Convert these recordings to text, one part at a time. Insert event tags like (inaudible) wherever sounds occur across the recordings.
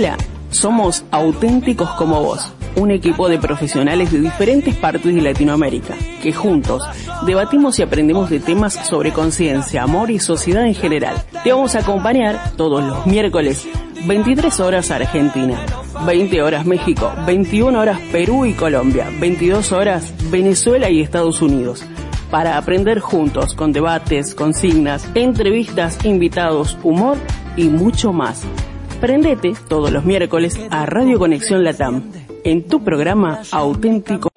Hola, somos auténticos como vos, un equipo de profesionales de diferentes partes de Latinoamérica, que juntos debatimos y aprendemos de temas sobre conciencia, amor y sociedad en general. Te vamos a acompañar todos los miércoles, 23 horas Argentina, 20 horas México, 21 horas Perú y Colombia, 22 horas Venezuela y Estados Unidos para aprender juntos con debates, consignas, entrevistas, invitados, humor y mucho más. Prendete todos los miércoles a Radio Conexión Latam en tu programa auténtico.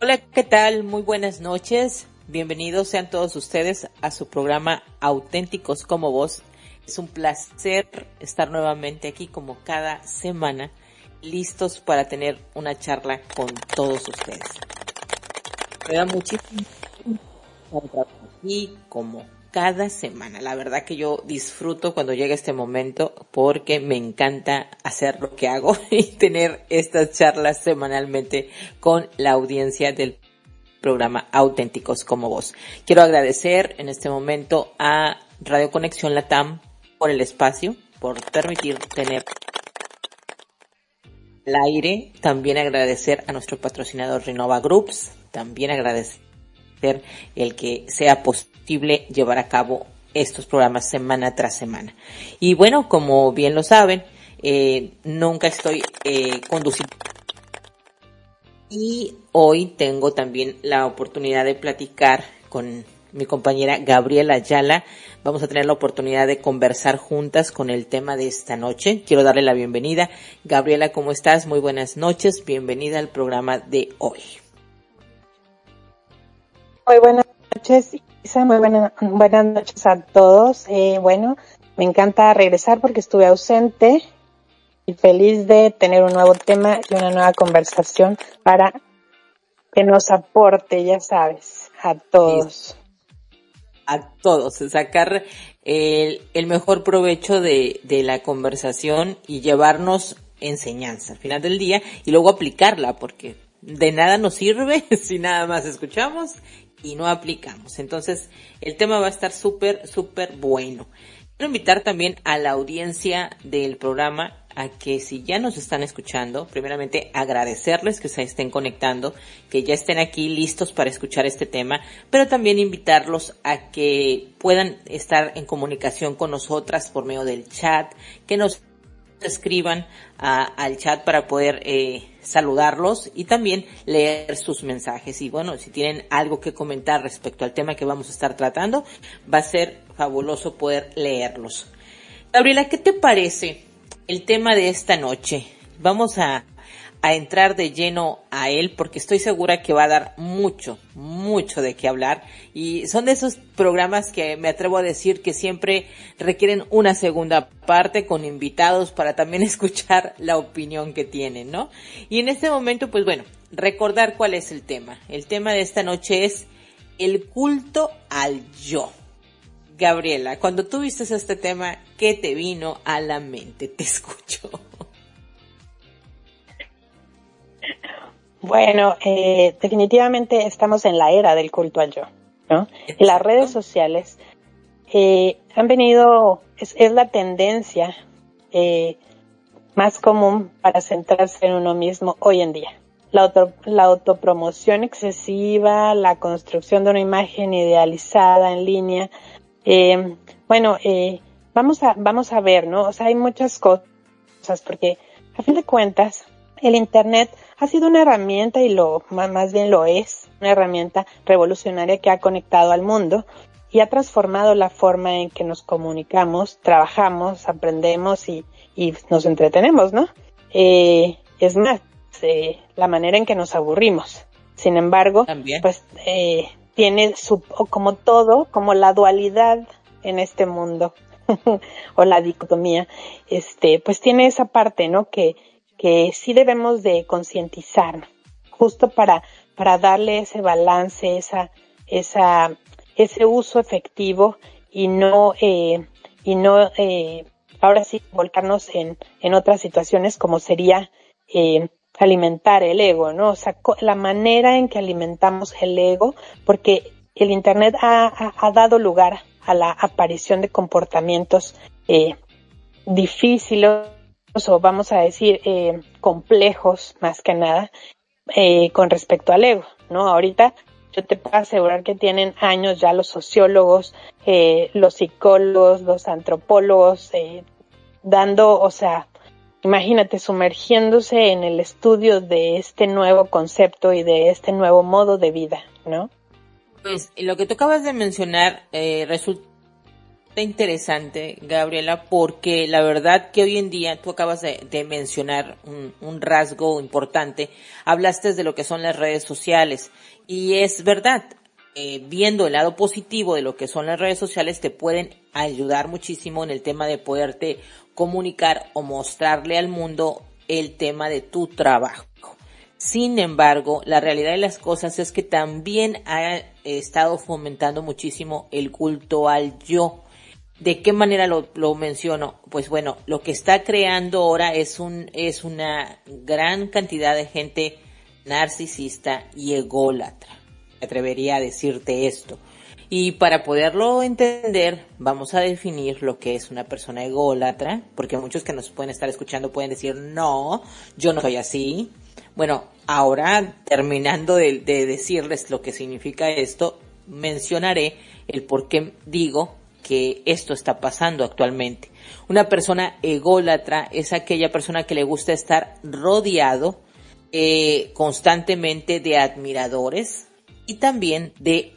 Hola, ¿qué tal? Muy buenas noches. Bienvenidos sean todos ustedes a su programa Auténticos como Vos. Es un placer estar nuevamente aquí como cada semana, listos para tener una charla con todos ustedes. Me da muchísimo y como cada semana. La verdad que yo disfruto cuando llega este momento porque me encanta hacer lo que hago (laughs) y tener estas charlas semanalmente con la audiencia del programa Auténticos como Vos. Quiero agradecer en este momento a Radio Conexión Latam por el espacio, por permitir tener el aire. También agradecer a nuestro patrocinador Renova Groups. También agradecer el que sea posible llevar a cabo estos programas semana tras semana. Y bueno, como bien lo saben, eh, nunca estoy eh, conduciendo y hoy tengo también la oportunidad de platicar con mi compañera Gabriela Ayala. Vamos a tener la oportunidad de conversar juntas con el tema de esta noche. Quiero darle la bienvenida. Gabriela, ¿cómo estás? Muy buenas noches. Bienvenida al programa de hoy. Muy buenas noches, Isa. Muy buenas noches a todos. Eh, bueno, me encanta regresar porque estuve ausente feliz de tener un nuevo tema y una nueva conversación para que nos aporte, ya sabes, a todos. A todos, sacar el, el mejor provecho de, de la conversación y llevarnos enseñanza al final del día y luego aplicarla porque de nada nos sirve (laughs) si nada más escuchamos y no aplicamos. Entonces, el tema va a estar súper, súper bueno. Quiero invitar también a la audiencia del programa a que si ya nos están escuchando, primeramente agradecerles que se estén conectando, que ya estén aquí listos para escuchar este tema, pero también invitarlos a que puedan estar en comunicación con nosotras por medio del chat, que nos escriban al chat para poder eh, saludarlos y también leer sus mensajes. Y bueno, si tienen algo que comentar respecto al tema que vamos a estar tratando, va a ser fabuloso poder leerlos. Gabriela, ¿qué te parece el tema de esta noche. Vamos a, entrar de lleno a él porque estoy segura que va a dar mucho, mucho de qué hablar. Y son de esos programas que me atrevo a decir que siempre requieren una segunda parte con invitados para también (laughs) escuchar la opinión que tienen, ¿no? Y en este momento, pues bueno, recordar cuál es el tema. El tema de esta noche es el culto al yo. Gabriela, cuando tú viste este tema, ¿qué te vino a la mente? Te escucho. Bueno, eh, definitivamente estamos en la era del culto al yo, ¿no? las redes sociales eh, han venido, es, la tendencia eh, más común para centrarse en uno mismo hoy en día. La, la autopromoción excesiva, la construcción de una imagen idealizada en línea, eh, bueno, eh, vamos a vamos a ver, ¿no? O sea, hay muchas cosas porque a fin de cuentas el Internet ha sido una herramienta y lo más bien lo es, una herramienta revolucionaria que ha conectado al mundo y ha transformado la forma en que nos comunicamos, trabajamos, aprendemos y, y nos entretenemos, ¿no? Eh, es más, eh, la manera en que nos aburrimos. Sin embargo, pues eh, tiene su, como todo, como la dualidad en este mundo, (laughs) o la dicotomía, este, pues tiene esa parte, ¿no? Que, que sí debemos de concientizar, justo para, para darle ese balance, esa, esa, ese uso efectivo y no, eh, y no, eh, ahora sí volcarnos en, en otras situaciones como sería eh, alimentar el ego, ¿no? O sea, la manera en que alimentamos el ego, porque el Internet ha, dado lugar a la aparición de comportamientos eh, difíciles o vamos a decir eh, complejos más que nada eh, con respecto al ego, ¿no? Ahorita yo te puedo asegurar que tienen años ya los sociólogos, los psicólogos, los antropólogos, dando, o sea, imagínate, sumergiéndose en el estudio de este nuevo concepto y de este nuevo modo de vida, ¿no? Pues lo que tú acabas de mencionar eh, resulta interesante, Gabriela, porque la verdad que hoy en día tú acabas de, mencionar un, rasgo importante. Hablaste de lo que son las redes sociales y es verdad. Eh, viendo el lado positivo de lo que son las redes sociales te pueden ayudar muchísimo en el tema de poderte comunicar o mostrarle al mundo el tema de tu trabajo. Sin embargo, la realidad de las cosas es que también ha estado fomentando muchísimo el culto al yo. ¿De qué manera lo, menciono? Pues bueno, lo que está creando ahora es un, es una gran cantidad de gente narcisista y ególatra. Me atrevería a decirte esto. Y para poderlo entender, vamos a definir lo que es una persona ególatra, porque muchos que nos pueden estar escuchando pueden decir, no, yo no soy así. Bueno, ahora terminando de, de decirles lo que significa esto, mencionaré el por qué digo que esto está pasando actualmente. Una persona ególatra es aquella persona que le gusta estar rodeado eh, constantemente de admiradores y también de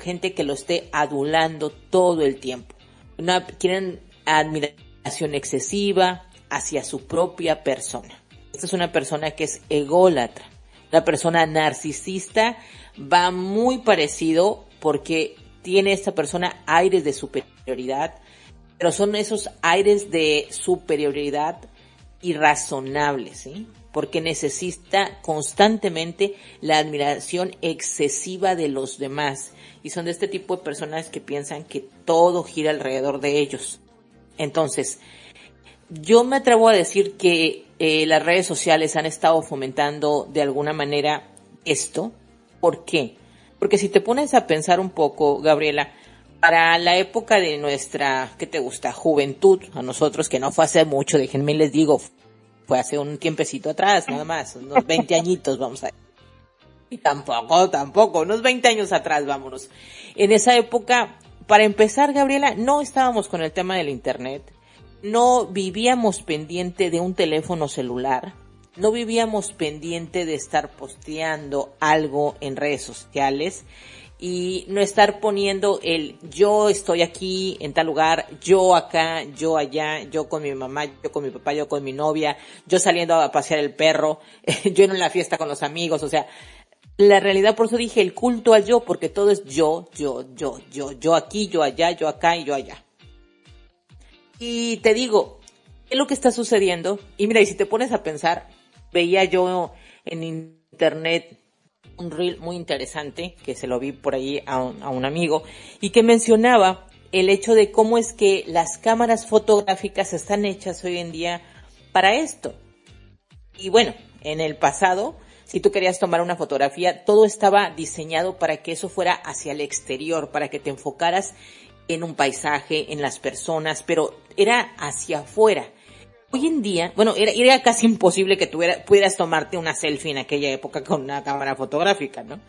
gente que lo esté adulando todo el tiempo. Una, quieren admiración excesiva hacia su propia persona. Esta es una persona que es ególatra. La persona narcisista va muy parecido porque tiene esta persona aires de superioridad, pero son esos aires de superioridad irrazonables, ¿sí? Porque necesita constantemente la admiración excesiva de los demás. Y son de este tipo de personas que piensan que todo gira alrededor de ellos. Entonces, yo me atrevo a decir que eh, las redes sociales han estado fomentando de alguna manera esto. ¿Por qué? Porque si te pones a pensar un poco, Gabriela, para la época de nuestra, ¿qué te gusta? Juventud, a nosotros que no fue hace mucho, déjenme les digo, fue hace un tiempecito atrás, nada más, unos (laughs) 20 añitos, vamos a Y tampoco, tampoco, unos 20 años atrás, vámonos. En esa época, para empezar, Gabriela, no estábamos con el tema del Internet, no vivíamos pendiente de un teléfono celular, no vivíamos pendiente de estar posteando algo en redes sociales y no estar poniendo el yo estoy aquí en tal lugar, yo acá, yo allá, yo con mi mamá, yo con mi papá, yo con mi novia, yo saliendo a pasear el perro, (laughs) yo en la fiesta con los amigos, o sea, la realidad por eso dije el culto al yo, porque todo es yo, yo, yo, yo, yo aquí, yo allá, yo acá y yo allá. Y te digo, ¿qué es lo que está sucediendo? Y mira, y si te pones a pensar, veía yo en internet un reel muy interesante que se lo vi por ahí a un, a un amigo y que mencionaba el hecho de cómo es que las cámaras fotográficas están hechas hoy en día para esto. Y bueno, en el pasado, si tú querías tomar una fotografía, todo estaba diseñado para que eso fuera hacia el exterior, para que te enfocaras en un paisaje, en las personas, pero era hacia afuera. Hoy en día, bueno, era, casi imposible que tuviera, pudieras tomarte una selfie en aquella época con una cámara fotográfica, ¿no?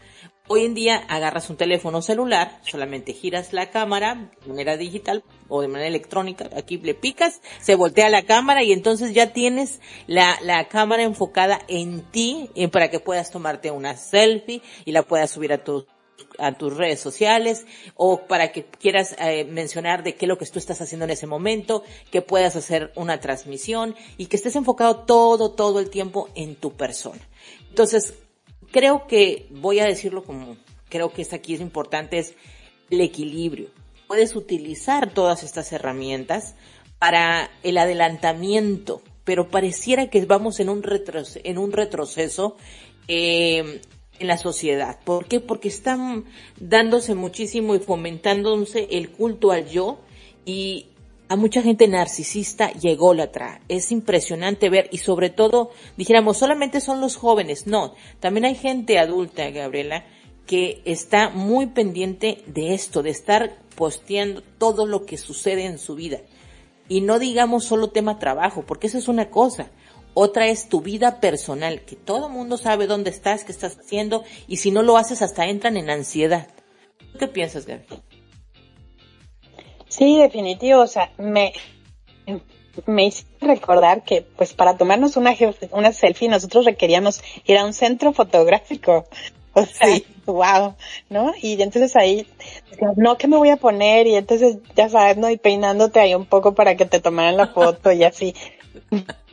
Hoy en día agarras un teléfono celular, solamente giras la cámara de manera digital o de manera electrónica, aquí le picas, se voltea la cámara y entonces ya tienes la, la cámara enfocada en ti para que puedas tomarte una selfie y la puedas subir a tu a tus redes sociales o para que quieras eh, mencionar de qué es lo que tú estás haciendo en ese momento, que puedas hacer una transmisión y que estés enfocado todo, todo el tiempo en tu persona. Entonces, creo que, voy a decirlo como creo que aquí es importante, es el equilibrio. Puedes utilizar todas estas herramientas para el adelantamiento, pero pareciera que vamos en un, en un retroceso eh, en la sociedad. ¿Por qué? Porque están dándose muchísimo y fomentándose el culto al yo y a mucha gente narcisista y ególatra. Es impresionante ver y sobre todo, dijéramos, solamente son los jóvenes. No, también hay gente adulta, Gabriela, que está muy pendiente de esto, de estar posteando todo lo que sucede en su vida. Y no digamos solo tema trabajo, porque eso es una cosa. Otra es tu vida personal, que todo mundo sabe dónde estás, qué estás haciendo, y si no lo haces hasta entran en ansiedad. ¿Qué piensas, Gaby? Sí, definitivo. O sea, me, me hice recordar que, pues, para tomarnos una, una selfie, nosotros requeríamos ir a un centro fotográfico. O sea, wow, ¿no? Y entonces ahí, no, ¿qué me voy a poner? Y entonces, ya sabes, ¿no? Y peinándote ahí un poco para que te tomaran la foto y así. (laughs)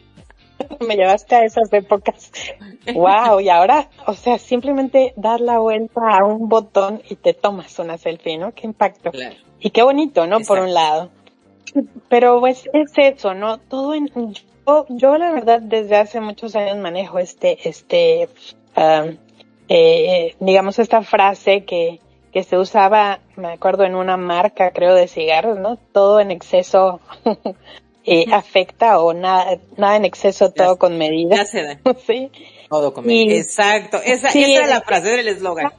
(laughs) me llevaste a esas épocas. Wow, y ahora, o sea, simplemente dar la vuelta a un botón y te tomas una selfie, ¿no? Qué impacto. Y qué bonito, ¿no? Por un lado. Pero pues es eso, ¿no? Todo en, yo, yo la verdad desde hace muchos años manejo este, este, um, eh, digamos esta frase que, que se usaba, me acuerdo en una marca, creo, de cigarros, ¿no? Todo en exceso (laughs) eh, afecta o nada, nada en exceso, todo con medida. Ya se da. (laughs) sí. Todo con medida. Exacto. Esa, esa era la frase, era el eslogan.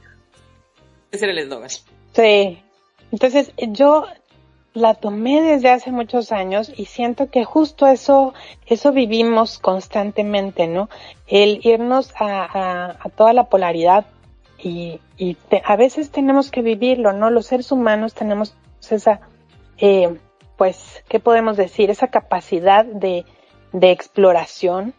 Ese era el eslogan. Sí. Entonces, yo la tomé desde hace muchos años y siento que justo eso, eso vivimos constantemente, ¿no? El irnos a, a, toda la polaridad y, y a veces tenemos que vivirlo, ¿no? Los seres humanos tenemos esa, eh, pues, ¿qué podemos decir? Esa capacidad de, de exploración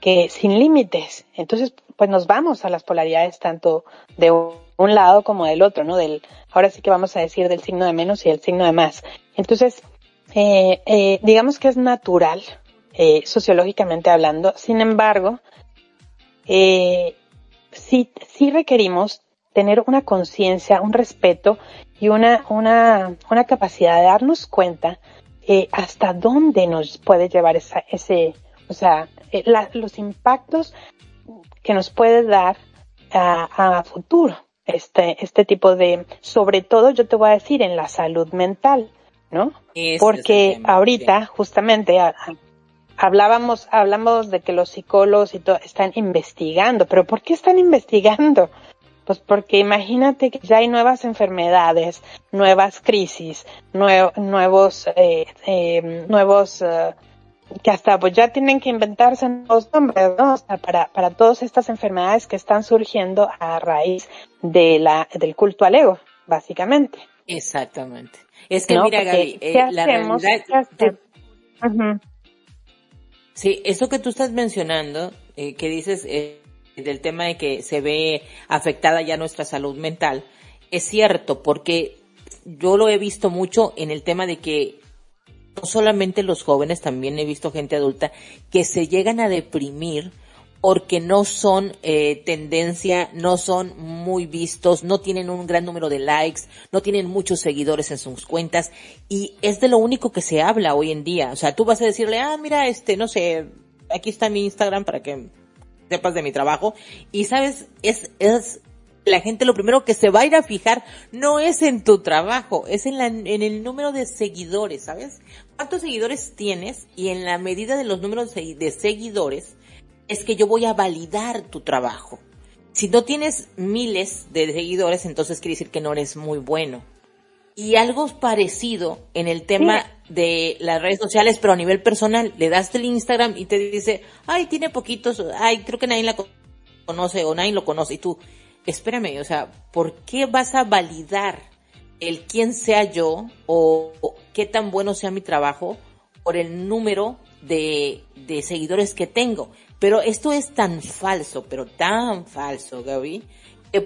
que sin límites. Entonces, pues nos vamos a las polaridades tanto de un lado como del otro, ¿no? Del, ahora sí que vamos a decir del signo de menos y el signo de más. Entonces, eh, eh, digamos que es natural, eh, sociológicamente hablando. Sin embargo, eh, sí, sí requerimos tener una conciencia, un respeto y una, una, una capacidad de darnos cuenta eh, hasta dónde nos puede llevar esa, ese, o sea, eh, los impactos que nos puede dar a, a, futuro este, este tipo de, sobre todo yo te voy a decir en la salud mental, ¿no? Porque ahorita justamente hablábamos, hablamos de que los psicólogos y todo están investigando, pero ¿por qué están investigando? Pues porque imagínate que ya hay nuevas enfermedades, nuevas crisis, nuevos, eh, eh, nuevos, eh, que hasta pues ya tienen que inventarse nuevos nombres, ¿no? O sea, para, para todas estas enfermedades que están surgiendo a raíz de la, del culto al ego, básicamente. Exactamente. Es que mira, Gaby, eh, la realidad... Sí, eso que tú estás mencionando, que dices, del tema de que se ve afectada ya nuestra salud mental, es cierto, porque yo lo he visto mucho en el tema de que no solamente los jóvenes, también he visto gente adulta que se llegan a deprimir porque no son eh, tendencia, no son muy vistos, no tienen un gran número de likes, no tienen muchos seguidores en sus cuentas y es de lo único que se habla hoy en día. O sea, tú vas a decirle, ah, mira, este, no sé, aquí está mi Instagram para que sepas de mi trabajo. Y sabes, es, es la gente lo primero que se va a ir a fijar no es en tu trabajo, es en, la, en el número de seguidores, ¿sabes? ¿Cuántos seguidores tienes? Y en la medida de los números de seguidores, es que yo voy a validar tu trabajo. Si no tienes miles de seguidores, entonces quiere decir que no eres muy bueno. Y algo parecido en el tema de las redes sociales, pero a nivel personal. Le das el Instagram y te dice, ay, tiene poquitos, ay, creo que nadie la conoce o nadie lo conoce. Y tú, espérame, o sea, ¿por qué vas a validar el quién sea yo o, qué tan bueno sea mi trabajo por el número de, de seguidores que tengo? Pero esto es tan falso, pero tan falso, Gaby,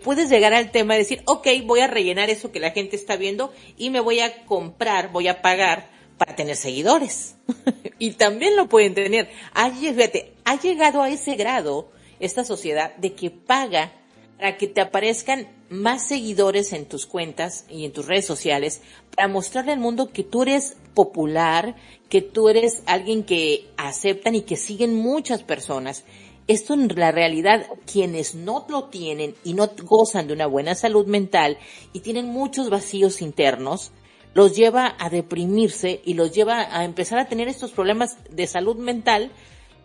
puedes llegar al tema de decir, ok, voy a rellenar eso que la gente está viendo y me voy a comprar, voy a pagar para tener seguidores. (laughs) y también lo pueden tener. Ha, fíjate, ha llegado a ese grado esta sociedad de que paga para que te aparezcan más seguidores en tus cuentas y en tus redes sociales para mostrarle al mundo que tú eres popular, que tú eres alguien que aceptan y que siguen muchas personas esto en la realidad, quienes no lo tienen y no gozan de una buena salud mental y tienen muchos vacíos internos, los lleva a deprimirse y los lleva a empezar a tener estos problemas de salud mental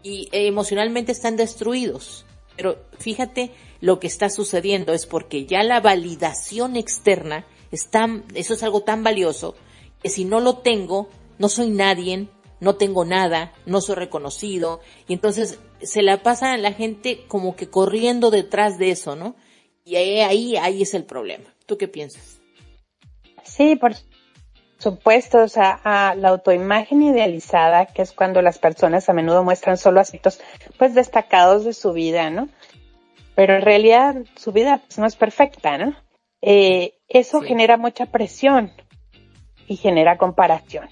y emocionalmente están destruidos. Pero fíjate lo que está sucediendo es porque ya la validación externa está, eso es algo tan valioso que si no lo tengo, no soy nadie, no tengo nada, no soy reconocido, y entonces se la pasa a la gente como que corriendo detrás de eso, ¿no? Y ahí, ahí, ahí es el problema. ¿Tú qué piensas? Sí, por supuesto, o sea, a la autoimagen idealizada, que es cuando las personas a menudo muestran solo aspectos, pues destacados de su vida, ¿no? Pero en realidad su vida pues, no es perfecta, ¿no? Eh, eso genera mucha presión y genera comparación.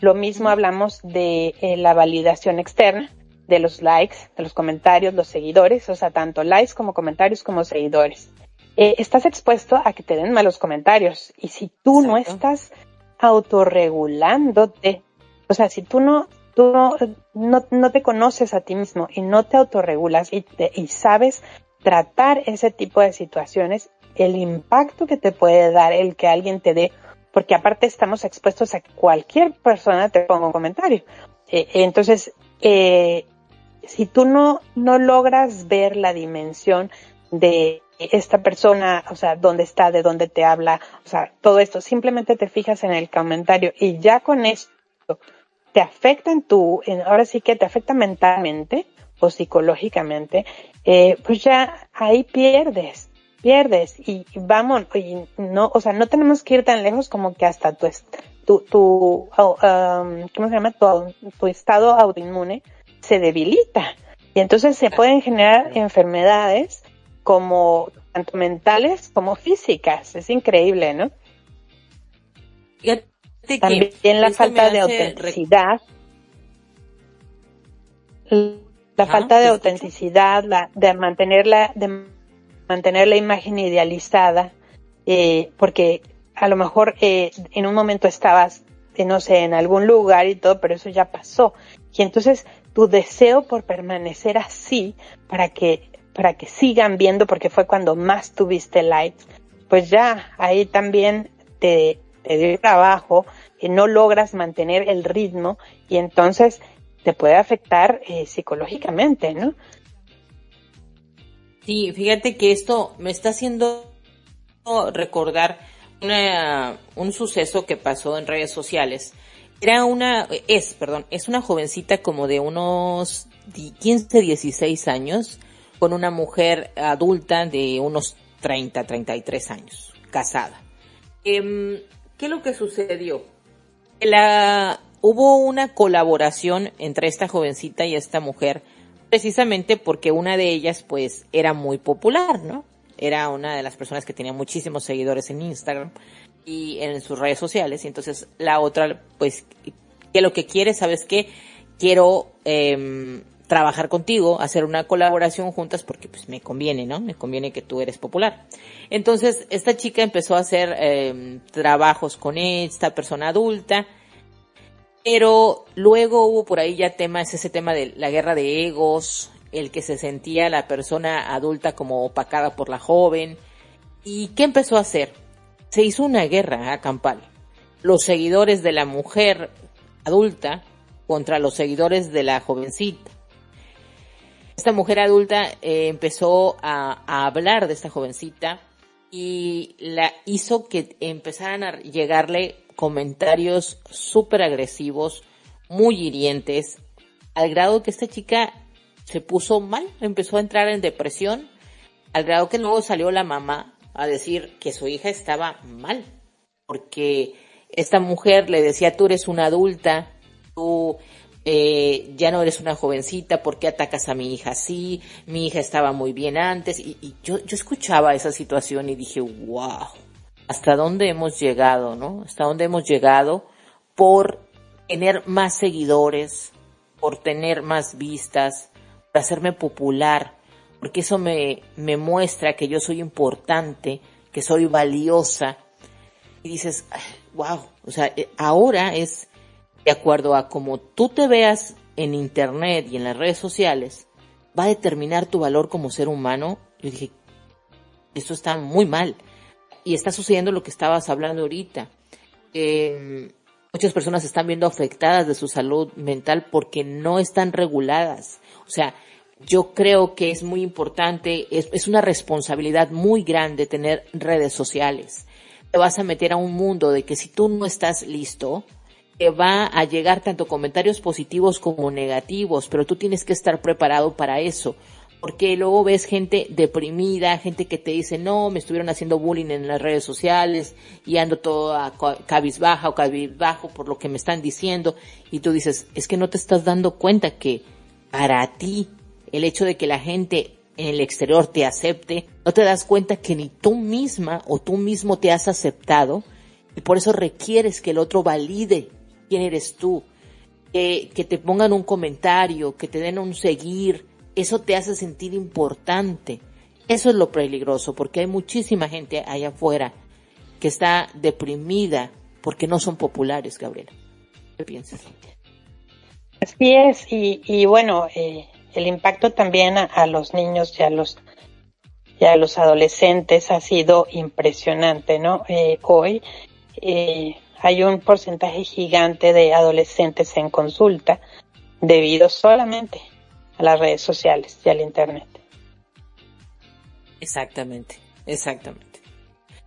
Lo mismo hablamos de eh, la validación externa, de los likes, de los comentarios, los seguidores, o sea, tanto likes como comentarios como seguidores. Eh, estás expuesto a que te den malos comentarios y si tú no estás autorregulándote, o sea, si tú no, tú no, no, te conoces a ti mismo y no te autorregulas y, y sabes tratar ese tipo de situaciones, el impacto que te puede dar el que alguien te dé, porque aparte estamos expuestos a que cualquier persona te ponga un comentario. Eh, entonces, eh, si tú no, no logras ver la dimensión de esta persona, o sea, dónde está, de dónde te habla, o sea, todo esto, simplemente te fijas en el comentario y ya con esto te afecta en tu, ahora sí que te afecta mentalmente o psicológicamente, eh, pues ya ahí pierdes, pierdes y vamos, y no, o sea, no tenemos que ir tan lejos como que hasta tu, tu, tu um, ¿cómo se llama? Tu estado autoinmune se debilita. Y entonces se pueden generar enfermedades como tanto mentales como físicas. Es increíble, ¿no? También la falta de autenticidad. La falta de autenticidad, la, de mantenerla, de mantener la imagen idealizada, eh, porque a lo mejor eh, en un momento estabas, eh, no sé, en algún lugar y todo, pero eso ya pasó. Y entonces tu deseo por permanecer así para que para que sigan viendo porque fue cuando más tuviste likes, pues ya ahí también te, te dio trabajo y no logras mantener el ritmo y entonces te puede afectar eh, psicológicamente, ¿no? Sí, fíjate que esto me está haciendo recordar una, un suceso que pasó en redes sociales era una, es, perdón, es una jovencita como de unos 15, 16 años, con una mujer adulta de unos 30, 33 años, casada. Em, ¿Qué es lo que sucedió? La, hubo una colaboración entre esta jovencita y esta mujer, precisamente porque una de ellas, pues, era muy popular, ¿no? Era una de las personas que tenía muchísimos seguidores en Instagram y en sus redes sociales. Y entonces la otra, pues, que lo que quiere, ¿sabes qué? Quiero eh, trabajar contigo, hacer una colaboración juntas porque pues me conviene, ¿no? Me conviene que tú eres popular. Entonces, esta chica empezó a hacer eh, trabajos con esta persona adulta, pero luego hubo por ahí ya temas, ese tema de la guerra de egos, el que se sentía la persona adulta como opacada por la joven. ¿Y qué empezó a hacer? Se hizo una guerra campal. Los seguidores de la mujer adulta contra los seguidores de la jovencita. Esta mujer adulta eh, empezó a, a, hablar de esta jovencita y la hizo que empezaran a llegarle comentarios súper agresivos, muy hirientes, al grado que esta chica se puso mal, empezó a entrar en depresión, al grado que luego salió la mamá a decir que su hija estaba mal, porque esta mujer le decía, tú eres una adulta, tú eh, ya no eres una jovencita, ¿por qué atacas a mi hija así? Mi hija estaba muy bien antes. Y, yo, yo escuchaba esa situación y dije, wow, ¿hasta dónde hemos llegado, no? ¿Hasta dónde hemos llegado por tener más seguidores, por tener más vistas, por hacerme popular? Porque eso me, me muestra que yo soy importante, que soy valiosa. Y dices, wow, o sea, eh, ahora es de acuerdo a cómo tú te veas en internet y en las redes sociales, va a determinar tu valor como ser humano. Yo dije, esto está muy mal. Y está sucediendo lo que estabas hablando ahorita. Muchas personas están viendo afectadas de su salud mental porque no están reguladas. O sea, yo creo que es muy importante, es, una responsabilidad muy grande tener redes sociales. Te vas a meter a un mundo de que si tú no estás listo, te va a llegar tanto comentarios positivos como negativos, pero tú tienes que estar preparado para eso. Porque luego ves gente deprimida, gente que te dice, no, me estuvieron haciendo bullying en las redes sociales y ando todo a cabizbaja o cabizbajo por lo que me están diciendo. Y tú dices, es que no te estás dando cuenta que para ti el hecho de que la gente en el exterior te acepte, no te das cuenta que ni tú misma o tú mismo te has aceptado y por eso requieres que el otro valide quién eres tú, que, te pongan un comentario, que te den un seguir, eso te hace sentir importante. Eso es lo peligroso, porque hay muchísima gente allá afuera que está deprimida porque no son populares, Gabriela. ¿Qué piensas? Así es, y, y bueno, eh, el impacto también a, los niños y a los y a los adolescentes ha sido impresionante, ¿no? Eh, hoy eh, hay un porcentaje gigante de adolescentes en consulta debido solamente a las redes sociales y al internet. Exactamente, exactamente.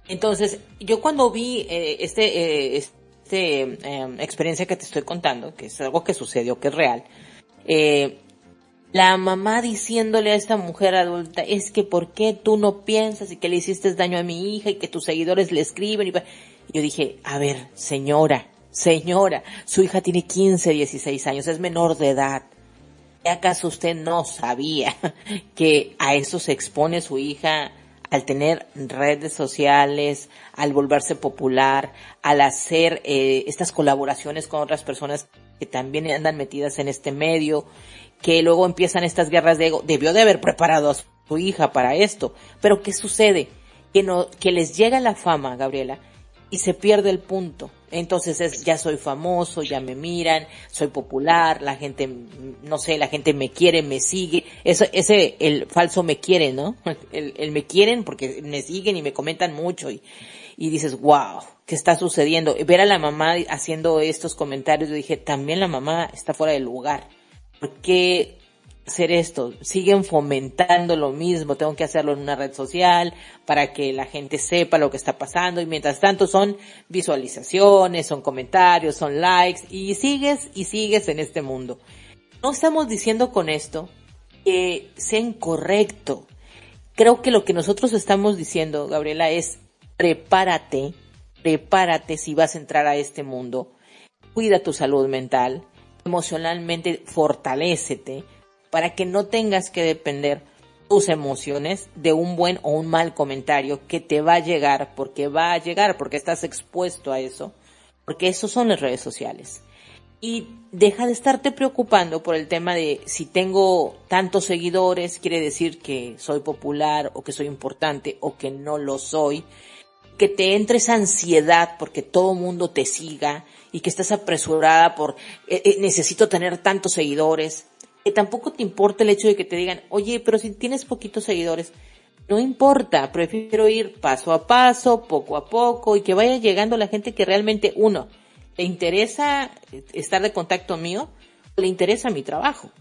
Entonces, yo cuando vi eh, este, este em, experiencia que te estoy contando, que es algo que sucedió, que es real, eh, la mamá diciéndole a esta mujer adulta, es que ¿por qué tú no piensas y que le hiciste daño a mi hija y que tus seguidores le escriben? Y yo dije, a ver, señora, señora, su hija tiene 15, 16 años, es menor de edad. ¿Acaso usted no sabía (laughs) que a eso se expone su hija al tener redes sociales, al volverse popular, al hacer eh, estas colaboraciones con otras personas que también andan metidas en este medio? Que luego empiezan estas guerras de ego. Debió de haber preparado a su hija para esto. Pero ¿qué sucede? Que no, que les llega la fama, Gabriela, y se pierde el punto. Entonces es, ya soy famoso, ya me miran, soy popular, la gente, no sé, la gente me quiere, me sigue. Eso, ese, el falso me quiere, ¿no? (laughs) El, me quieren porque me siguen y me comentan mucho y, y dices, wow, ¿qué está sucediendo? Ver a la mamá haciendo estos comentarios, yo dije, también la mamá está fuera del lugar. ¿Por qué hacer esto? Siguen fomentando lo mismo, tengo que hacerlo en una red social para que la gente sepa lo que está pasando y mientras tanto son visualizaciones, son comentarios, son likes y sigues y sigues en este mundo. No estamos diciendo con esto que sea incorrecto. Creo que lo que nosotros estamos diciendo, Gabriela, es prepárate, prepárate si vas a entrar a este mundo, cuida tu salud mental, emocionalmente fortalécete para que no tengas que depender tus emociones de un buen o un mal comentario que te va a llegar, porque va a llegar, porque estás expuesto a eso, porque eso son las redes sociales. Y deja de estarte preocupando por el tema de si tengo tantos seguidores, quiere decir que soy popular o que soy importante o que no lo soy. Que te entre esa ansiedad porque todo mundo te siga y que estás apresurada por eh, eh, necesito tener tantos seguidores, que tampoco te importa el hecho de que te digan, oye, pero si tienes poquitos seguidores, no importa, prefiero ir paso a paso, poco a poco y que vaya llegando la gente que realmente uno le interesa estar de contacto mío o le interesa mi trabajo.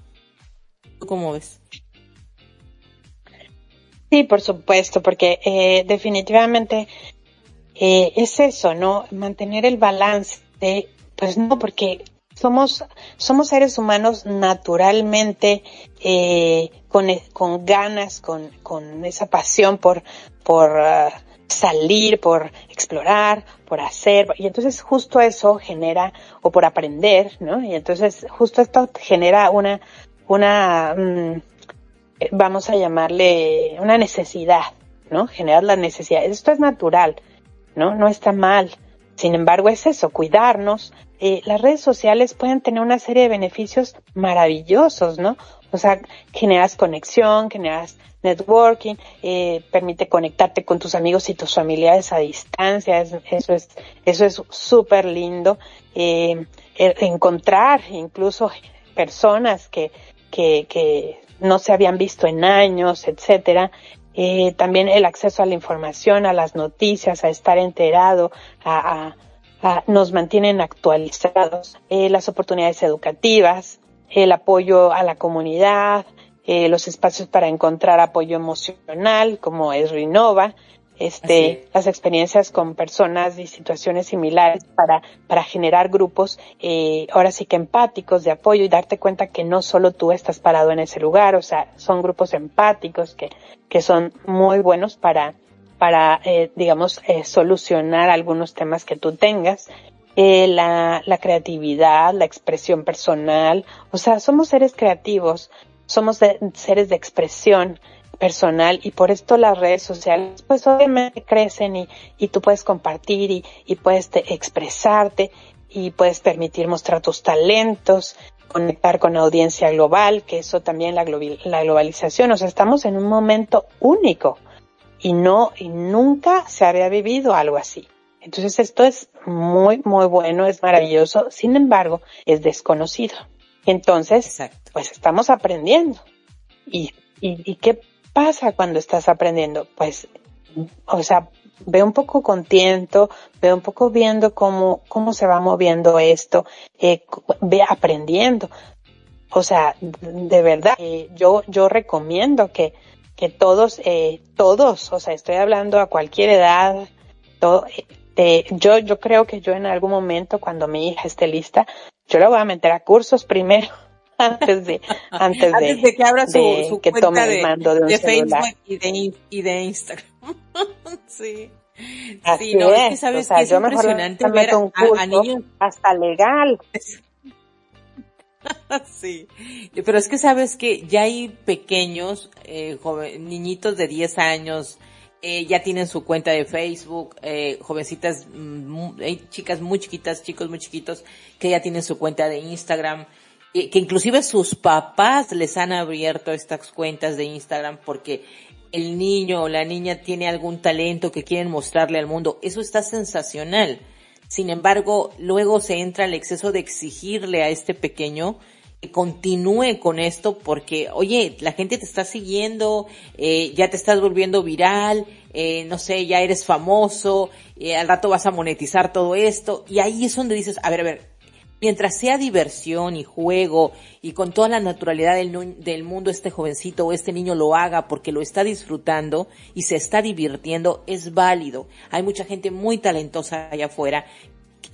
¿Tú cómo ves? Sí, por supuesto, porque eh, definitivamente es eso, ¿no? Mantener el balance pues no, porque somos, somos seres humanos naturalmente eh, con, con, ganas, con, con, esa pasión por, por uh, salir, por explorar, por hacer, y entonces justo eso genera, o por aprender, ¿no? Y entonces justo esto genera una, una, mm, vamos a llamarle una necesidad, ¿no? Generar la necesidad. Esto es natural, ¿no? No está mal. Sin embargo, es eso, cuidarnos. Eh, las redes sociales pueden tener una serie de beneficios maravillosos, ¿no? O sea, generas conexión, generas networking, eh, permite conectarte con tus amigos y tus familiares a distancia, eso es eso es súper lindo. Eh, encontrar incluso personas que, que, que no se habían visto en años, etcétera, eh, también el acceso a la información, a las noticias, a estar enterado, a, ah, nos mantienen actualizados, eh, las oportunidades educativas, el apoyo a la comunidad, eh, los espacios para encontrar apoyo emocional, como es Rinova, este, las experiencias con personas y situaciones similares para, para generar grupos, eh, ahora sí que empáticos de apoyo y darte cuenta que no solo tú estás parado en ese lugar, o sea, son grupos empáticos que, que son muy buenos para, para, eh, digamos, eh, solucionar algunos temas que tú tengas. Eh, la, la creatividad, la expresión personal, o sea, somos seres creativos, somos seres de expresión, personal y por esto las redes sociales pues obviamente crecen y, y tú puedes compartir y, y puedes expresarte y puedes permitir mostrar tus talentos, conectar con audiencia global, que eso también la, la globalización, o sea, estamos en un momento único y no, y nunca se había vivido algo así. Entonces esto es muy, muy bueno, es maravilloso, sin embargo, es desconocido. Entonces, pues estamos aprendiendo. Y, y, y qué pasa cuando estás aprendiendo? Pues, o sea, ve un poco contento, ve un poco viendo cómo, cómo se va moviendo esto, eh, ve aprendiendo. O sea, de verdad, eh, yo, yo recomiendo que, que todos, eh, todos, o sea, estoy hablando a cualquier edad, todo, eh, yo, yo creo que yo en algún momento cuando mi hija esté lista, yo la voy a meter a cursos primero (laughs) antes de antes, de, que abra su, que cuenta tome el mando de, Facebook y de, y de Instagram. (laughs) sí. Así sí, no, es. que sabes que es impresionante ver un curso a, niños hasta legal. (laughs) sí, pero es que sabes que ya hay pequeños, eh, joven, niñitos de 10 años, eh, ya tienen su cuenta de Facebook, eh, jovencitas, mm, hay chicas muy chiquitas, chicos muy chiquitos que ya tienen su cuenta de Instagram que inclusive sus papás les han abierto estas cuentas de Instagram porque el niño o la niña tiene algún talento que quieren mostrarle al mundo. Eso está sensacional. Sin embargo, luego se entra el exceso de exigirle a este pequeño que continúe con esto porque, oye, la gente te está siguiendo, eh, ya te estás volviendo viral, eh, no sé, ya eres famoso, eh, al rato vas a monetizar todo esto. Y ahí es donde dices, a ver, a ver, mientras sea diversión y juego y con toda la naturalidad del, del, mundo este jovencito o este niño lo haga porque lo está disfrutando y se está divirtiendo, es válido. Hay mucha gente muy talentosa allá afuera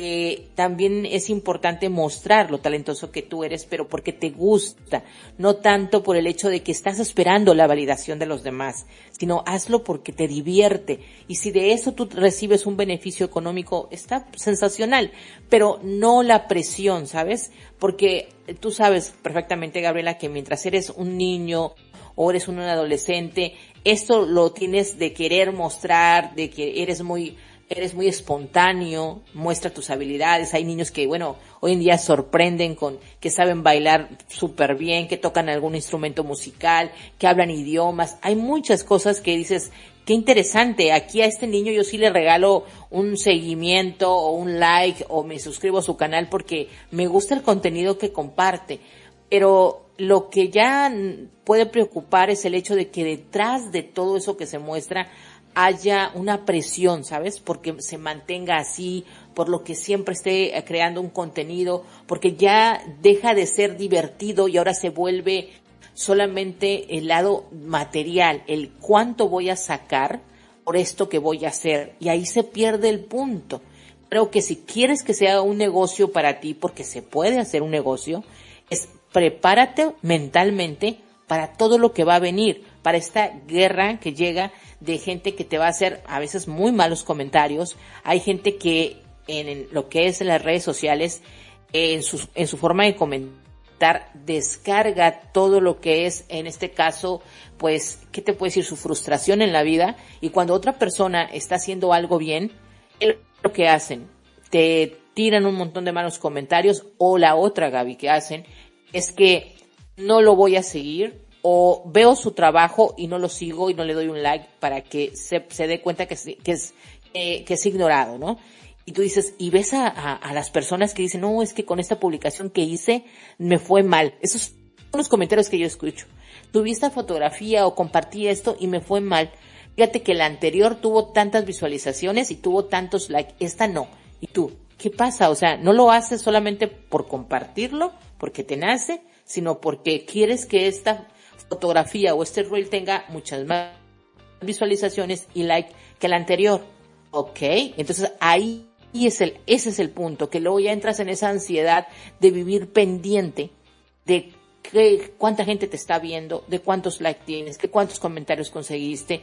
que también es importante mostrar lo talentoso que tú eres, pero porque te gusta, no tanto por el hecho de que estás esperando la validación de los demás, sino hazlo porque te divierte. Y si de eso tú recibes un beneficio económico, está sensacional, pero no la presión, ¿sabes? Porque tú sabes perfectamente, Gabriela, que mientras eres un niño o eres un adolescente, esto lo tienes de querer mostrar, de que eres muy eres muy espontáneo, muestra tus habilidades. Hay niños que, bueno, hoy en día sorprenden con que saben bailar súper bien, que tocan algún instrumento musical, que hablan idiomas. Hay muchas cosas que dices, qué interesante. Aquí a este niño yo sí le regalo un seguimiento o un like o me suscribo a su canal porque me gusta el contenido que comparte. Pero lo que ya puede preocupar es el hecho de que detrás de todo eso que se muestra haya una presión, ¿sabes? Porque se mantenga así, por lo que siempre esté eh, creando un contenido, porque ya deja de ser divertido y ahora se vuelve solamente el lado material, el cuánto voy a sacar por esto que voy a hacer. Y ahí se pierde el punto. Creo que si quieres que sea un negocio para ti, porque se puede hacer un negocio, es prepárate mentalmente para todo lo que va a venir, para esta guerra que llega de gente que te va a hacer a veces muy malos comentarios. Hay gente que en, lo que es las redes sociales, en su, en su forma de comentar, descarga todo lo que es, en este caso, pues, ¿qué te puede decir? Su frustración en la vida. Y cuando otra persona está haciendo algo bien, lo que hacen, te tiran un montón de malos comentarios o la otra, Gaby, que hacen, es que no lo voy a seguir, o veo su trabajo y no lo sigo y no le doy un like para que se, se dé cuenta que, que es, eh, que es ignorado, ¿no? Y tú dices, y ves a, a, las personas que dicen, no, es que con esta publicación que hice me fue mal. Esos son los comentarios que yo escucho. Tuve esta fotografía o compartí esto y me fue mal. Fíjate que la anterior tuvo tantas visualizaciones y tuvo tantos likes, esta no. Y tú, ¿qué pasa? O sea, no lo haces solamente por compartirlo, porque te nace, sino porque quieres que esta fotografía o este reel tenga muchas más visualizaciones y like que la anterior. Ok, entonces ahí es el, ese es el punto, que luego ya entras en esa ansiedad de vivir pendiente de qué, cuánta gente te está viendo, de cuántos likes tienes, de cuántos comentarios conseguiste.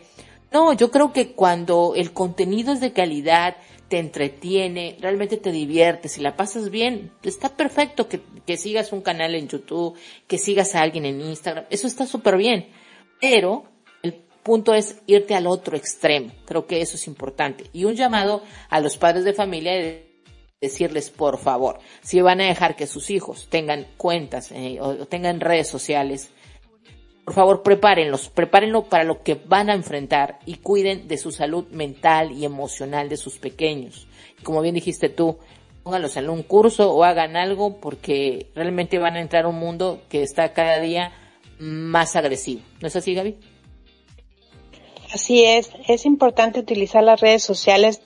No, yo creo que cuando el contenido es de calidad, te entretiene, realmente te diviertes y la pasas bien, está perfecto que, que sigas un canal en YouTube, que sigas a alguien en Instagram, eso está súper bien. Pero punto es irte al otro extremo. Creo que eso es importante. Y un llamado a los padres de familia de decirles, por favor, si van a dejar que sus hijos tengan cuentas eh, o tengan redes sociales, por favor prepárenlos, prepárenlo para lo que van a enfrentar y cuiden de su salud mental y emocional de sus pequeños. Como bien dijiste tú, pónganlos en un curso o hagan algo porque realmente van a entrar a un mundo que está cada día más agresivo. ¿No es así, Gaby? Así es, es importante utilizar las redes sociales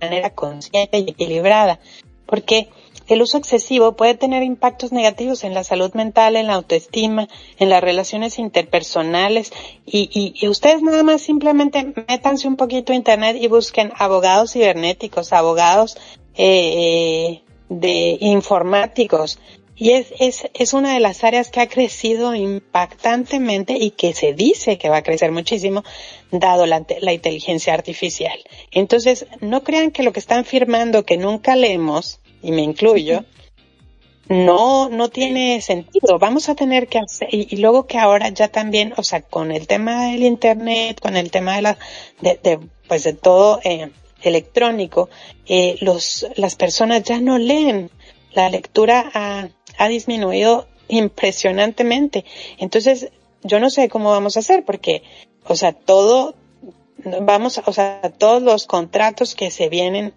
de manera consciente y equilibrada, porque el uso excesivo puede tener impactos negativos en la salud mental, en la autoestima, en las relaciones interpersonales y, y, ustedes nada más simplemente métanse un poquito a internet y busquen abogados cibernéticos, abogados eh, de informáticos, y es, es, es una de las áreas que ha crecido impactantemente y que se dice que va a crecer muchísimo dado la, la inteligencia artificial. Entonces, no crean que lo que están firmando que nunca leemos, y me incluyo, no, no tiene sentido. Vamos a tener que hacer, y, luego que ahora ya también, o sea, con el tema del internet, con el tema de la, de, de pues de todo eh, electrónico, eh, los, las personas ya no leen. La lectura a ha disminuido impresionantemente. Entonces, yo no sé cómo vamos a hacer porque, o sea, todo, vamos, o sea, todos los contratos que se vienen,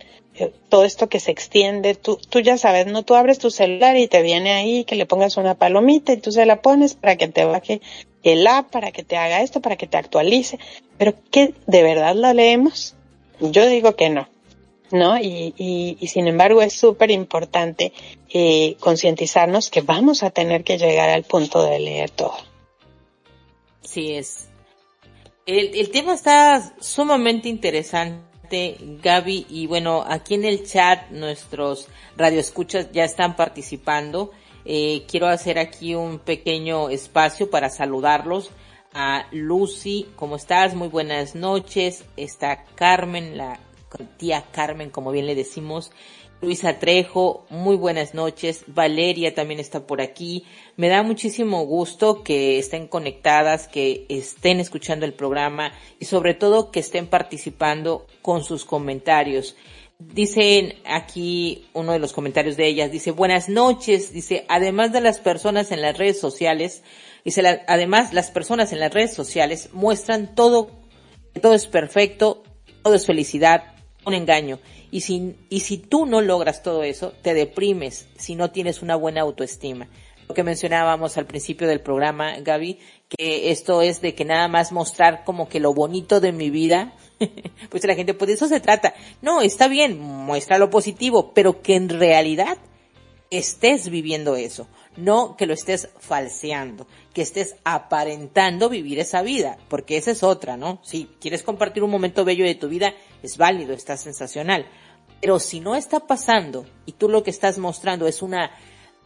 todo esto que se extiende, tú, ya sabes, no, tú abres tu celular y te viene ahí que le pongas una palomita y tú se la pones para que te baje el app, para que te haga esto, para que te actualice. Pero ¿qué de verdad la leemos? Yo digo que no. ¿no? Y, y, sin embargo es súper importante eh, concientizarnos que vamos a tener que llegar al punto de leer todo. Sí es. El, el tema está sumamente interesante, Gaby, y bueno, aquí en el chat nuestros radioescuchas ya están participando. Eh, quiero hacer aquí un pequeño espacio para saludarlos a Lucy, ¿cómo estás? Muy buenas noches. Está Carmen, la tía Carmen, como bien le decimos. Luisa Trejo, muy buenas noches. Valeria también está por aquí. Me da muchísimo gusto que estén conectadas, que estén escuchando el programa y sobre todo que estén participando con sus comentarios. Dicen aquí uno de los comentarios de ellas, dice, buenas noches, dice, además de las personas en las redes sociales, dice, además las personas en las redes sociales muestran todo, todo es perfecto, todo es felicidad, un engaño. Y si, y si tú no logras todo eso, te deprimes si no tienes una buena autoestima. Lo que mencionábamos al principio del programa, Gaby, que esto es de que nada más mostrar como que lo bonito de mi vida, (laughs) pues la gente, pues de eso se trata. No, está bien, muestra lo positivo, pero que en realidad estés viviendo eso, no que lo estés falseando, que estés aparentando vivir esa vida, porque esa es otra, ¿no? Si quieres compartir un momento bello de tu vida, es válido, está sensacional. Pero si no está pasando y tú lo que estás mostrando es una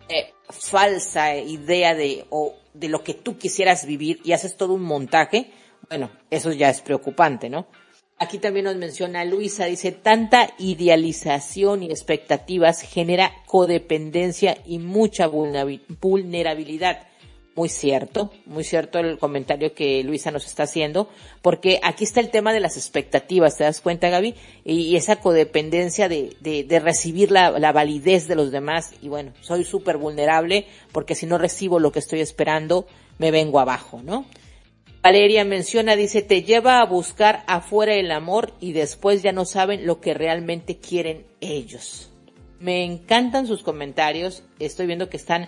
eh, falsa idea de, o de lo que tú quisieras vivir y haces todo un montaje, bueno, eso ya es preocupante, ¿no? Aquí también nos menciona Luisa, dice, tanta idealización y expectativas genera codependencia y mucha vulnerabilidad. Muy cierto, muy cierto el comentario que Luisa nos está haciendo, porque aquí está el tema de las expectativas, ¿te das cuenta, Gaby? Y, esa codependencia de, de, recibir la, la, validez de los demás. Y bueno, soy súper vulnerable porque si no recibo lo que estoy esperando, me vengo abajo, ¿no? Valeria menciona, dice, te lleva a buscar afuera el amor y después ya no saben lo que realmente quieren ellos. Me encantan sus comentarios, estoy viendo que están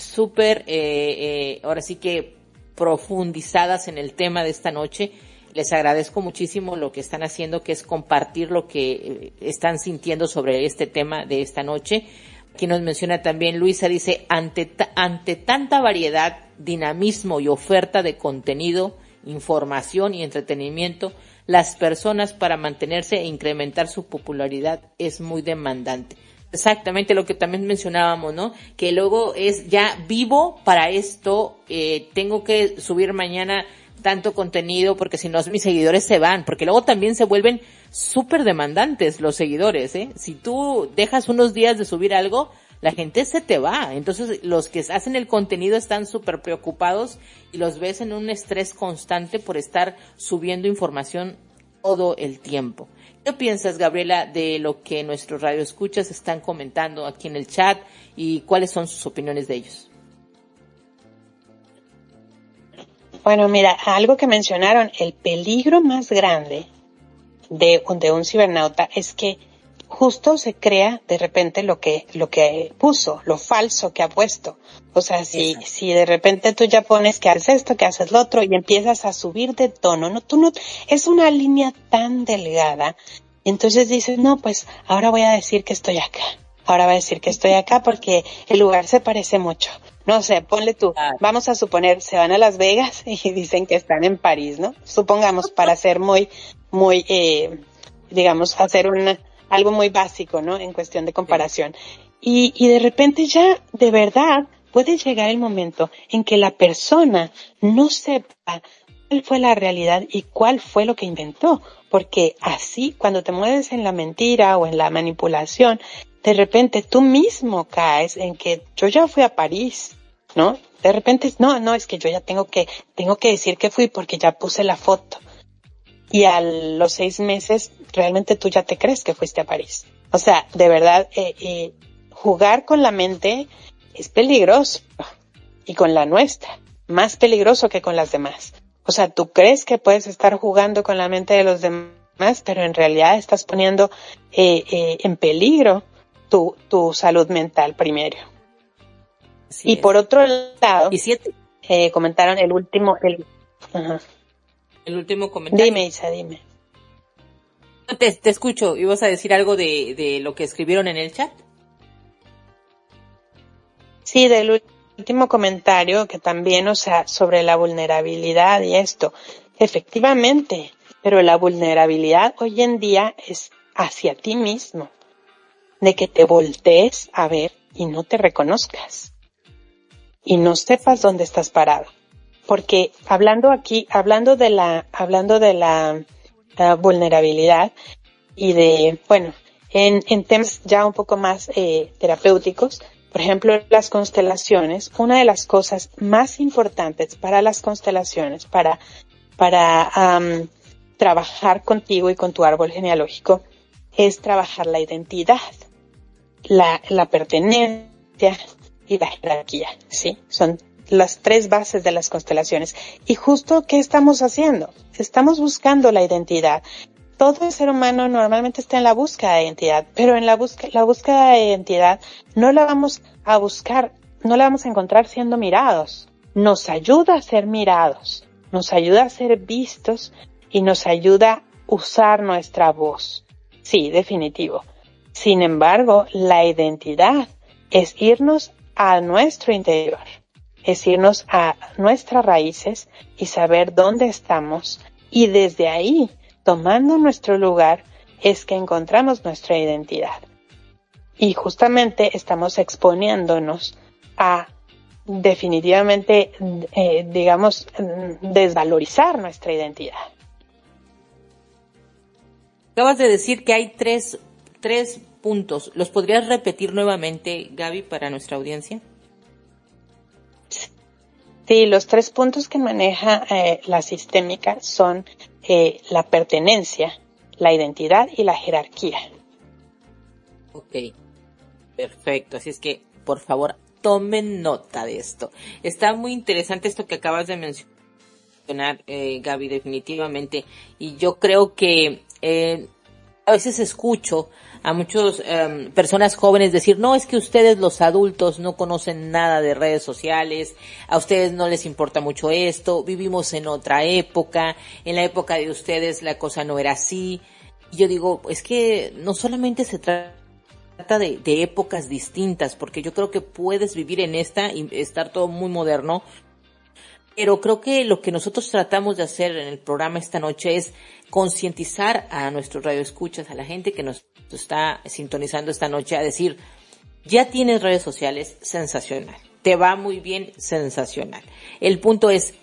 súper, eh, eh, ahora sí que profundizadas en el tema de esta noche. les agradezco muchísimo lo que están haciendo, que es compartir lo que eh, están sintiendo sobre este tema de esta noche. Aquí nos menciona también Luisa, dice, ante, ante tanta variedad, dinamismo y oferta de contenido, información y entretenimiento, las personas para mantenerse e incrementar su popularidad es muy demandante. Exactamente lo que también mencionábamos, ¿no? Que luego es ya vivo para esto, eh, tengo que subir mañana tanto contenido porque si no mis seguidores se van, porque luego también se vuelven súper demandantes los seguidores, ¿eh? Si tú dejas unos días de subir algo, la gente se te va. Entonces los que hacen el contenido están súper preocupados y los ves en un estrés constante por estar subiendo información todo el tiempo. ¿Qué piensas, Gabriela, de lo que nuestros radioescuchas están comentando aquí en el chat y cuáles son sus opiniones de ellos? Bueno, mira, algo que mencionaron, el peligro más grande de, de un cibernauta es que justo se crea de repente lo que, lo que puso, lo falso que ha puesto. O sea, si, si de repente tú ya pones que haces esto, que haces lo otro y empiezas a subir de tono, no, tú no, es una línea tan delgada. Entonces dices, no, pues ahora voy a decir que estoy acá. Ahora voy a decir que estoy acá porque el lugar se parece mucho. No sé, ponle tú. Vamos a suponer, se van a Las Vegas (laughs) y dicen que están en París, ¿no? Supongamos para ser muy, muy, eh, digamos, hacer una, algo muy básico, ¿no? En cuestión de comparación. Y, y de repente ya, de verdad, puede llegar el momento en que la persona no sepa cuál fue la realidad y cuál fue lo que inventó. Porque así, cuando te mueves en la mentira o en la manipulación, de repente tú mismo caes en que yo ya fui a París, ¿no? De repente, no, no, es que yo ya tengo que, tengo que decir que fui porque ya puse la foto y a los seis meses realmente tú ya te crees que fuiste a París. O sea, de verdad, eh, eh, jugar con la mente es peligroso y con la nuestra, más peligroso que con las demás. O sea, tú crees que puedes estar jugando con la mente de los demás, pero en realidad estás poniendo eh, eh en peligro tu, tu salud mental primero. y por otro lado, ¿Y siete? Eh, comentaron el último, el, ajá. El último comentario. Dime, Isa, dime. Te, te escucho. ¿Ibas a decir algo de, de lo que escribieron en el chat? Sí, del último comentario que también, o sea, sobre la vulnerabilidad y esto. Efectivamente, pero la vulnerabilidad hoy en día es hacia ti mismo. De que te voltees a ver y no te reconozcas. Y no sepas dónde estás parado porque hablando aquí, hablando de la, hablando de la vulnerabilidad y de, bueno, en, en temas ya un poco más eh, terapéuticos, por ejemplo, las constelaciones, una de las cosas más importantes para las constelaciones, para, para um, trabajar contigo y con tu árbol genealógico, es trabajar la identidad, la, la pertenencia y la jerarquía, ¿sí? Son las tres bases de las constelaciones. Y justo, ¿qué estamos haciendo? Estamos buscando la identidad. Todo el ser humano normalmente está en la búsqueda de identidad, pero en la, búsqueda, la búsqueda de identidad no la vamos a buscar, no la vamos a encontrar siendo mirados. Nos ayuda a ser mirados, nos ayuda a ser vistos y nos ayuda a usar nuestra voz. Sí, definitivo. Sin embargo, la identidad es irnos a nuestro interior es irnos a nuestras raíces y saber dónde estamos y desde ahí, tomando nuestro lugar, es que encontramos nuestra identidad. Y justamente estamos exponiéndonos a definitivamente, eh, digamos, desvalorizar nuestra identidad. Acabas de decir que hay tres, tres puntos. ¿Los podrías repetir nuevamente, Gaby, para nuestra audiencia? Sí, los tres puntos que maneja eh, la sistémica son eh, la pertenencia, la identidad y la jerarquía. Ok, perfecto. Así es que, por favor, tomen nota de esto. Está muy interesante esto que acabas de mencionar, eh, Gaby, definitivamente. Y yo creo que eh, a veces escucho a muchas em, personas jóvenes decir, no, es que ustedes los adultos no conocen nada de redes sociales, a ustedes no les importa mucho esto, vivimos en otra época, en la época de ustedes la cosa no era así. Y yo digo, es que no solamente se trata de, de épocas distintas, porque yo creo que puedes vivir en esta y estar todo muy moderno, pero creo que lo que nosotros tratamos de hacer en el programa esta noche es concientizar a nuestros radioescuchas, a la gente que nos está sintonizando esta noche, a decir, ya tienes redes sociales, sensacional. Te va muy bien, sensacional. El punto es,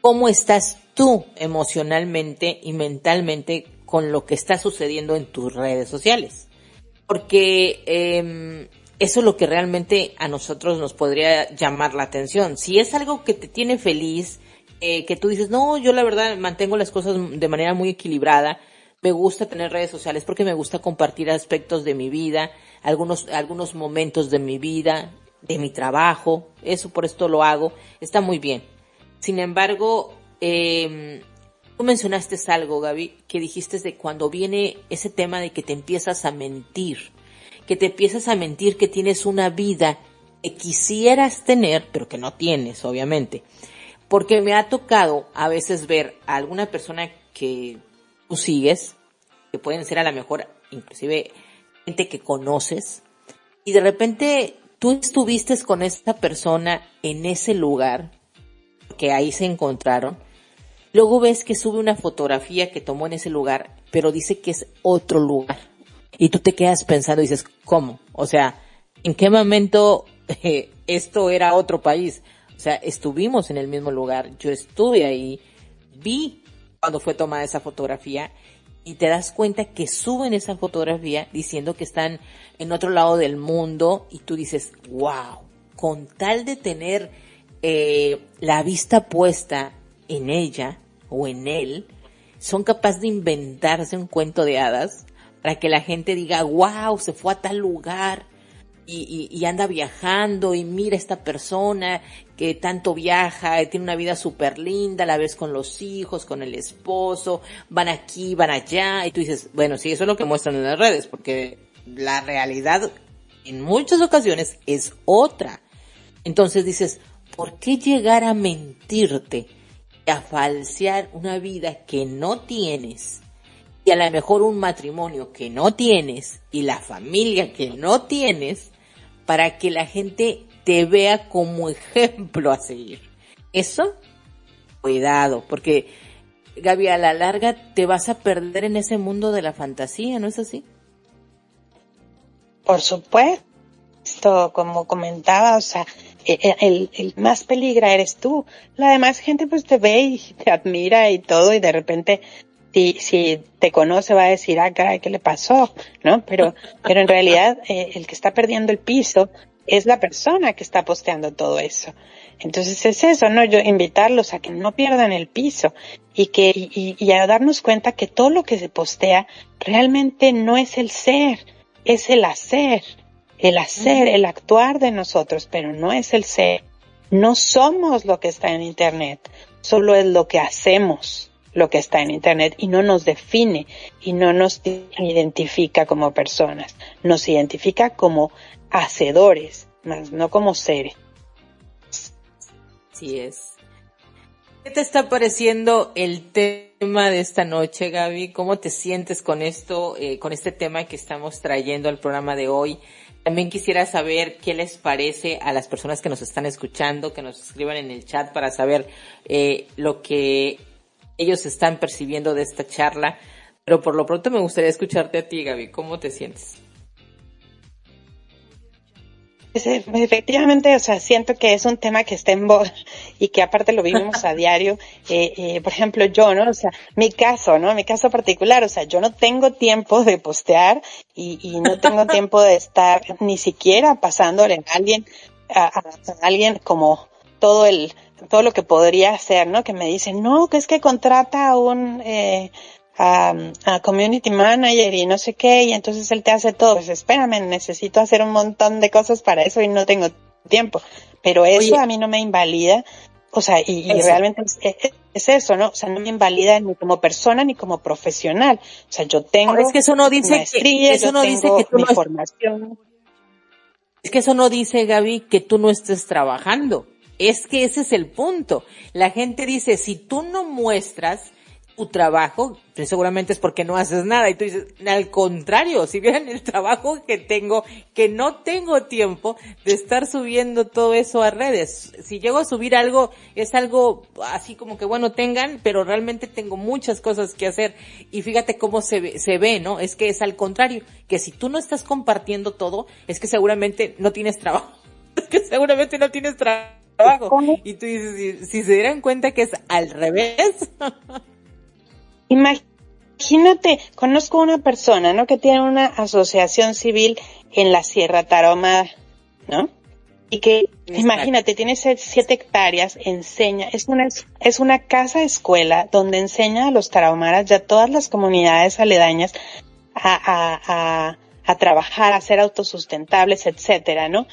¿cómo estás tú emocionalmente y mentalmente con lo que está sucediendo en tus redes sociales? Porque eh, eso es lo que realmente a nosotros nos podría llamar la atención. Si es algo que te tiene feliz, eh, que tú dices, no, yo la verdad mantengo las cosas de manera muy equilibrada, me gusta tener redes sociales porque me gusta compartir aspectos de mi vida, algunos, algunos momentos de mi vida, de mi trabajo, eso por esto lo hago, está muy bien. Sin embargo, eh, tú mencionaste algo, Gaby, que dijiste de cuando viene ese tema de que te empiezas a mentir que te empiezas a mentir que tienes una vida que quisieras tener, pero que no tienes, obviamente. Porque me ha tocado a veces ver a alguna persona que tú sigues, que pueden ser a lo mejor inclusive gente que conoces, y de repente tú estuviste con esta persona en ese lugar, que ahí se encontraron, luego ves que sube una fotografía que tomó en ese lugar, pero dice que es otro lugar y tú te quedas pensando y dices, ¿cómo? O sea, ¿en qué momento eh, esto era otro país? O sea, estuvimos en el mismo lugar, yo estuve ahí, vi cuando fue tomada esa fotografía y te das cuenta que suben esa fotografía diciendo que están en otro lado del mundo y tú dices, wow, con tal de tener eh, la vista puesta en ella o en él, son capaces de inventarse un cuento de hadas para que la gente diga, wow, se fue a tal lugar y, anda viajando y mira esta persona que tanto viaja, tiene una vida súper linda, la ves con los hijos, con el esposo, van aquí, van allá, y tú dices, bueno, sí, eso es lo que muestran en las redes, porque la realidad en muchas ocasiones es otra. Entonces dices, ¿por qué llegar a mentirte a falsear una vida que no tienes? A lo mejor un matrimonio que no tienes y la familia que no tienes para que la gente te vea como ejemplo a seguir. Eso, cuidado, porque Gaby, a la larga te vas a perder en ese mundo de la fantasía, ¿no es así? Por supuesto, como comentaba, o sea, e, e, el, el, más peligra eres tú. La demás gente pues te ve y te admira y todo y de repente si, si te conoce va a decir, ah, caray, ¿qué le pasó? ¿No? Pero, pero en realidad eh, el que está perdiendo el piso es la persona que está posteando todo eso. Entonces es eso, ¿no? Yo invitarlos a que no pierdan el piso y que, y, y a darnos cuenta que todo lo que se postea realmente no es el ser, es el hacer, el hacer, el actuar de nosotros, pero no es el ser. No somos lo que está en Internet, solo es lo que hacemos lo que está en Internet y no nos define y no nos identifica como personas, nos identifica como hacedores, más no como seres. Así es. ¿Qué te está pareciendo el tema de esta noche, Gaby? ¿Cómo te sientes con esto, eh, con este tema que estamos trayendo al programa de hoy? También quisiera saber qué les parece a las personas que nos están escuchando, que nos escriban en el chat para saber eh, lo que ellos están percibiendo de esta charla. Pero por lo pronto me gustaría escucharte a ti, Gaby. ¿Cómo te sientes? Pues, eh, efectivamente, o sea, siento que es un tema que está en voz y que aparte lo vivimos a (laughs) diario. Eh, eh, por ejemplo, yo, ¿no? O sea, mi caso, ¿no? Mi caso particular, o sea, yo no tengo tiempo de postear y, y no tengo (laughs) tiempo de estar ni siquiera pasándole a alguien, a, a alguien como todo el, todo lo que podría hacer, ¿no? Que me dicen, no, que es que contrata a un, eh, a, community manager y no sé qué, y entonces él te hace todo. Pues espérame, necesito hacer un montón de cosas para eso y no tengo tiempo. Pero eso a mí no me invalida O sea, y, realmente es, eso, ¿no? O sea, no me invalida ni como persona ni como profesional. O sea, yo tengo. es que eso no dice que, eso no dice que tú no formación. Es que eso no dice, Gaby, que tú no estés trabajando. Es que ese es el punto. La gente dice, si tú no muestras tu trabajo, pues seguramente es porque no haces nada. Y tú dices, al contrario, si vieran el trabajo que tengo, que no tengo tiempo de estar subiendo todo eso a redes. Si llego a subir algo, es algo así como que bueno, tengan, pero realmente tengo muchas cosas que hacer. Y fíjate cómo se ve, se ve, ¿no? Es que es al contrario, que si tú no compartiendo todo, es que seguramente no tienes trabajo. (laughs) Que seguramente no tienes trabajo. Y tú dices, si, se dieran cuenta que es al revés. (laughs) Imagínate, conozco una persona, ¿no? Que tiene una asociación civil en la Sierra Tarahumara, ¿no? Y que, imagínate, tiene siete hectáreas, enseña, es una, es una casa escuela donde enseña a los tarahumaras y a todas las comunidades aledañas a, a, a, a trabajar, a ser autosustentables, etcétera, ¿no?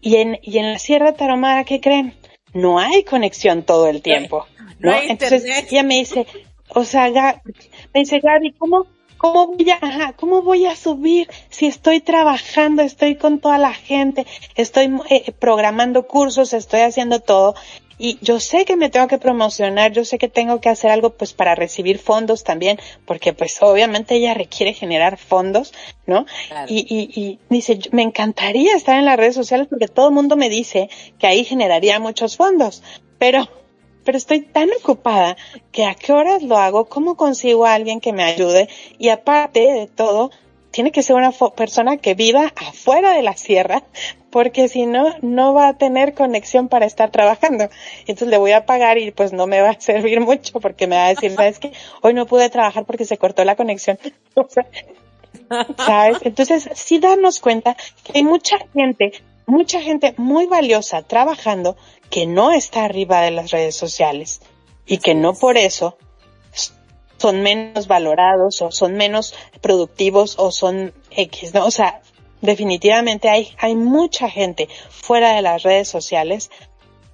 Y en, y en la Sierra Tarahumara, ¿qué creen? No hay conexión todo el tiempo, ¿no? Entonces ella me dice, o sea, me dice Gaby, ¿cómo, cómo voy a, cómo voy a subir si estoy trabajando, estoy con toda la gente, estoy eh, programando cursos, estoy haciendo todo? Y yo sé que me tengo que promocionar, yo sé que tengo que hacer algo pues para recibir fondos también, porque pues obviamente ella requiere generar fondos, ¿no? Y, y, y dice, me encantaría estar en las redes sociales porque todo el mundo me dice que ahí generaría muchos fondos, pero pero estoy tan ocupada que a qué horas lo hago, cómo consigo a alguien que me ayude y aparte de todo, tiene que ser una persona que viva afuera de la sierra, porque si no, no va a tener conexión para estar trabajando. Entonces le voy a pagar y pues no me va a (laughs) servir mucho porque me va a decir, ¿sabes qué? Hoy no pude trabajar porque se cortó la conexión. (laughs) ¿Sabes? Entonces, sí darnos cuenta que hay mucha gente, mucha gente muy valiosa trabajando que no está arriba de las redes sociales y que no por eso son menos valorados o son menos productivos o son X, ¿no? O sea, definitivamente hay, hay mucha gente fuera de las redes sociales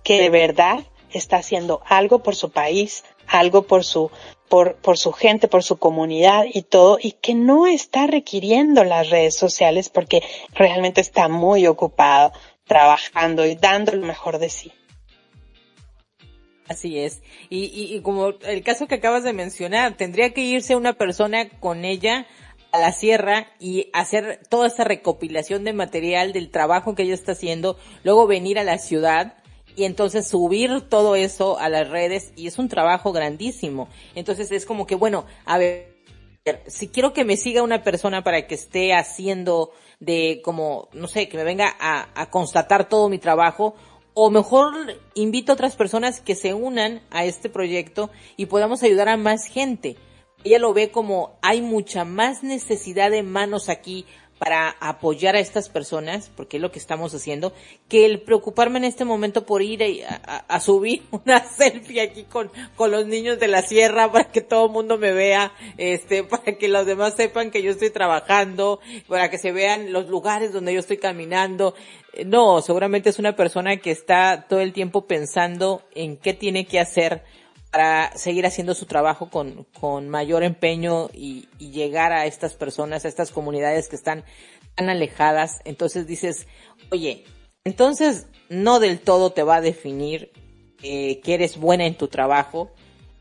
que de verdad está haciendo algo por su país, algo por su, por, por su gente, por su comunidad y todo, y que no está requiriendo las redes sociales porque realmente está muy ocupado trabajando y dando lo mejor de sí. Así es. Y, y, como el caso que acabas de mencionar, tendría que irse una persona con ella a la sierra y hacer toda esta recopilación de material del trabajo que ella está haciendo, luego venir a la ciudad y entonces subir todo eso a las redes y es un trabajo grandísimo. Entonces es como que, bueno, a ver, si quiero que me siga una persona para que esté haciendo de como, no sé, que me venga a, a constatar todo mi trabajo, o mejor invito a otras personas que se unan a este proyecto y podamos ayudar a más gente. Ella lo ve como hay mucha más necesidad de manos aquí para apoyar a estas personas, porque es lo que estamos haciendo, que el preocuparme en este momento por ir a, subir (laughs) una selfie aquí con, con los niños de la sierra para que todo el mundo me vea, este, (laughs) para que los demás sepan que yo estoy trabajando, para que se vean los lugares donde yo estoy caminando. No, seguramente es una persona que está todo el tiempo pensando en qué tiene que hacer para seguir haciendo su trabajo con, con mayor empeño y, llegar a estas personas, a estas comunidades que están tan alejadas. Entonces dices, oye, entonces no del todo te va a definir eh, que eres buena en tu trabajo,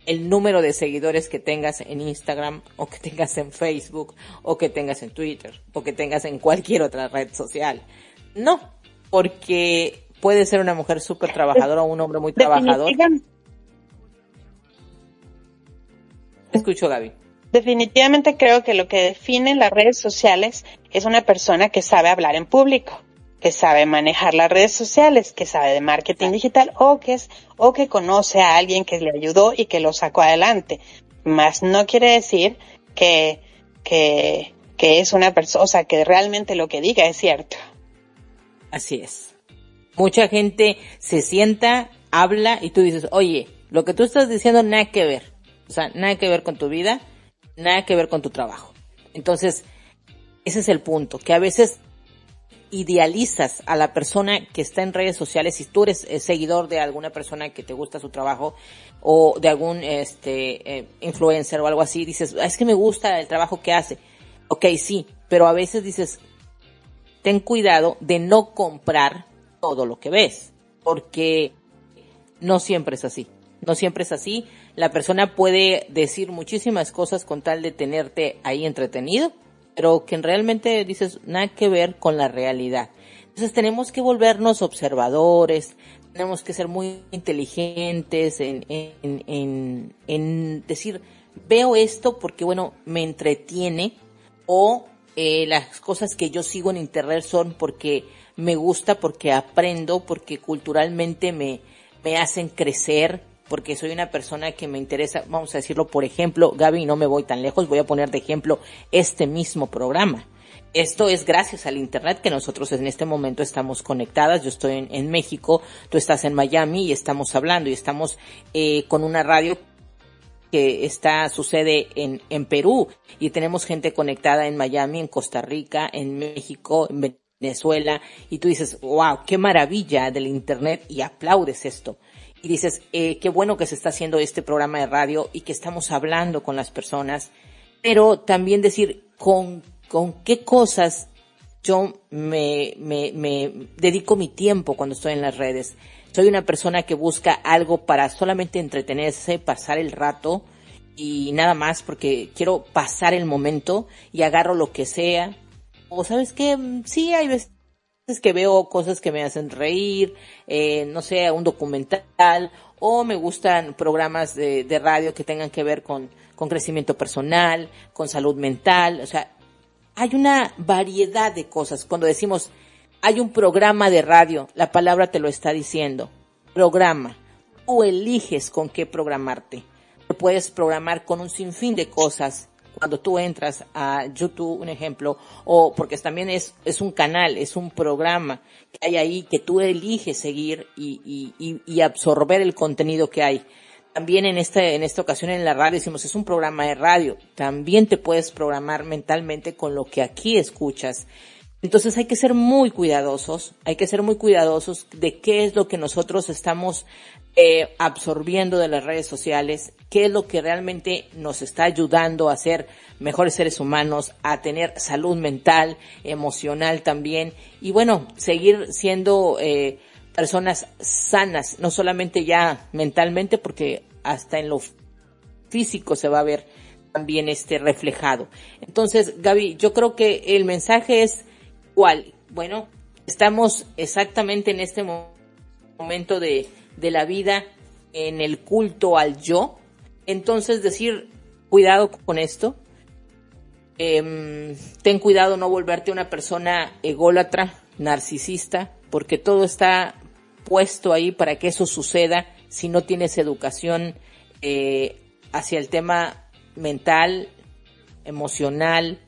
el número de seguidores que tengas en Instagram o que tengas en Facebook o que tengas en Twitter o que tengas en cualquier otra red social. No, porque puede ser una mujer súper trabajadora o un hombre muy trabajador escucho, Gaby. Definitivamente creo que lo que define las redes sociales es una persona que sabe hablar en público, que sabe manejar las redes sociales, que sabe de marketing digital o que es, o que conoce a alguien que le ayudó y que lo sacó adelante. Más no quiere decir que, que, que es una persona, o sea, que realmente lo que diga es cierto. Así es. Mucha gente se sienta, habla y tú dices, oye, lo que tú estás diciendo nada que ver. O sea, nada que ver con tu vida, nada que ver con tu trabajo. Entonces, ese es el punto, que a veces idealizas a la persona que está en redes sociales, si tú eres eh, seguidor de alguna persona que te gusta su trabajo o de algún este eh, influencer o algo así, dices, ah, es que me gusta el trabajo que hace. Ok, sí, pero a veces dices, ten cuidado de no comprar todo lo que ves, porque no siempre es así. No siempre es así. La persona puede decir muchísimas cosas con tal de tenerte ahí entretenido, pero que realmente dices nada que ver con la realidad. Entonces tenemos que volvernos observadores, tenemos que ser muy inteligentes en, en, en, en decir, veo esto porque, bueno, me entretiene o eh, las cosas que yo sigo en Internet son porque me gusta, porque aprendo, porque culturalmente me, me hacen crecer, porque soy una persona que me interesa, vamos a decirlo, por ejemplo, Gaby, no me voy tan lejos, voy a poner de ejemplo este mismo programa. Esto es gracias al Internet que nosotros en este momento estamos conectadas. Yo estoy en, México, tú estás en Miami y estamos hablando y estamos eh, con una radio que está, sucede en, en Perú. Y tenemos gente conectada en Miami, en Costa Rica, en México, en Venezuela. Y tú dices, wow, qué maravilla del Internet y aplaudes esto. Y dices, eh, qué bueno que se está haciendo este programa de radio y que estamos hablando con las personas, pero también decir con, con qué cosas yo me, me, me dedico mi tiempo cuando estoy en las redes. Soy una persona que busca algo para solamente entretenerse, pasar el rato y nada más porque quiero pasar el momento y agarro lo que sea. O sabes que sí, hay veces es que veo cosas que me hacen reír, eh, no sé, un documental, o me gustan programas de, de radio que tengan que ver con, con crecimiento personal, con salud mental, o sea, hay una variedad de cosas. Cuando decimos, hay un programa de radio, la palabra te lo está diciendo, programa. Tú eliges con qué programarte. puedes programar con un sinfín de cosas cuando tú entras a YouTube, un ejemplo, o porque también es, un canal, es un programa que hay ahí que tú eliges seguir y, y, y absorber el contenido que hay. También en esta, en esta ocasión en la radio decimos, es un programa de radio. También te puedes programar mentalmente con lo que aquí escuchas. Entonces hay que ser muy cuidadosos, hay que ser muy cuidadosos de qué es lo que nosotros estamos eh, absorbiendo de las redes sociales, qué es lo que realmente nos está ayudando a ser mejores seres humanos, a tener salud mental, emocional también, y bueno, seguir siendo eh, personas sanas, no solamente ya mentalmente, porque hasta en lo físico se va a ver también este reflejado. Entonces, Gaby, yo creo que el mensaje es ¿Cuál? Bueno, estamos exactamente en este momento de, de la vida en el culto al yo. Entonces decir, cuidado con esto. Eh, ten cuidado no volverte una persona ególatra, narcisista, porque todo está puesto ahí para que eso suceda si no tienes educación eh, hacia el tema mental, emocional,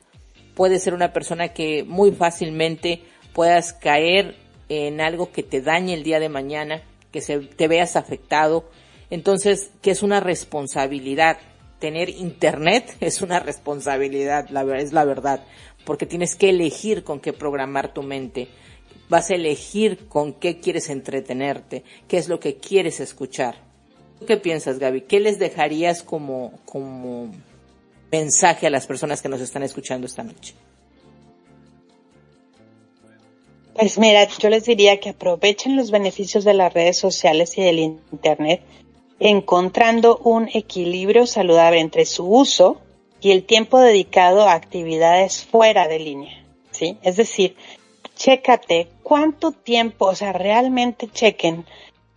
puede ser una persona que muy fácilmente puedas caer en algo que te dañe el día de mañana, que se, te veas afectado. Entonces, que es una responsabilidad. Tener internet (laughs) es una responsabilidad, la, es la verdad, porque tienes que elegir con qué programar tu mente. Vas a elegir con qué quieres entretenerte, qué es lo que quieres escuchar. ¿Qué piensas, Gaby? ¿Qué les dejarías como, como mensaje a las personas que nos están escuchando esta noche? Pues mira, yo les diría que aprovechen los beneficios de las redes sociales y del Internet, encontrando un equilibrio saludable entre su uso y el tiempo dedicado a actividades fuera de línea. ¿sí? Es decir, chécate cuánto tiempo, o sea, realmente chequen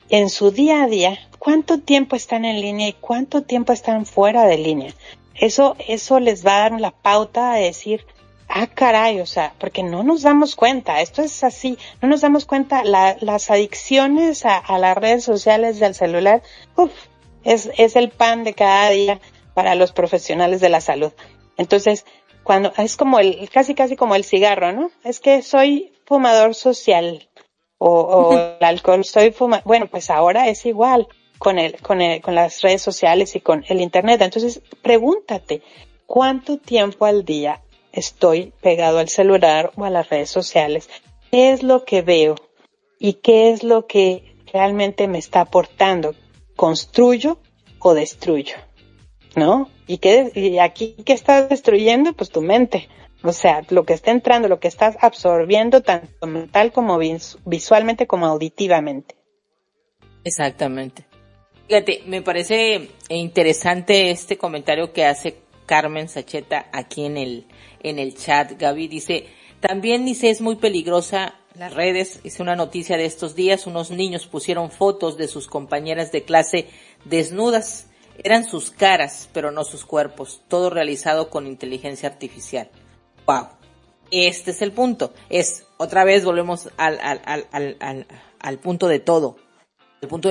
en su día a día cuánto tiempo están en línea y cuánto tiempo están fuera de línea. Eso, eso les va a dar la pauta a decir, ah, caray, o sea, porque no nos damos cuenta, esto es así, no nos damos cuenta, las adicciones a, las redes sociales del celular, uf, es, es el pan de cada día para los profesionales de la salud. Entonces, cuando es como el, casi casi como el cigarro, ¿no? Es que soy fumador social o, o el alcohol, soy fumador, bueno, pues ahora es igual con, el, con, el, con las redes sociales y con el Internet. Entonces, pregúntate, ¿cuánto tiempo al día estoy pegado al celular o a las redes sociales? qué es lo que veo y qué es lo que realmente me está aportando. ¿Construyo o destruyo? ¿No? ¿Y, qué, y aquí qué estás destruyendo? Pues tu mente. O sea, lo que está entrando, lo que estás absorbiendo tanto mental como visualmente como auditivamente. Exactamente. Fíjate, me parece interesante este comentario que hace Carmen Sacheta aquí en el, en el chat. Gaby dice, también dice es muy peligrosa las redes. Hice una noticia de estos días. Unos niños pusieron fotos de sus compañeras de clase desnudas. Eran sus caras, pero no sus cuerpos. Todo realizado con inteligencia artificial. Wow. Este es el punto. Es, otra vez volvemos al, al, al, al, al punto de todo. El punto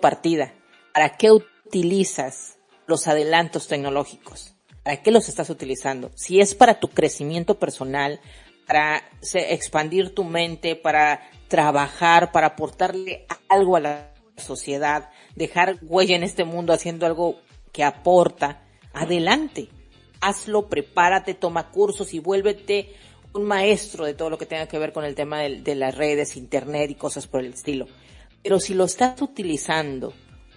partida. ¿Para qué utilizas los adelantos tecnológicos? ¿Para qué los estás utilizando? Si es para tu crecimiento personal, para expandir tu mente, para trabajar, para aportarle algo a la sociedad, dejar huella en este mundo haciendo algo que aporta, adelante. Hazlo, prepárate, toma cursos y vuélvete un maestro de todo lo que tenga que ver con el tema de, de las redes, internet y cosas por el estilo. Pero si lo estás utilizando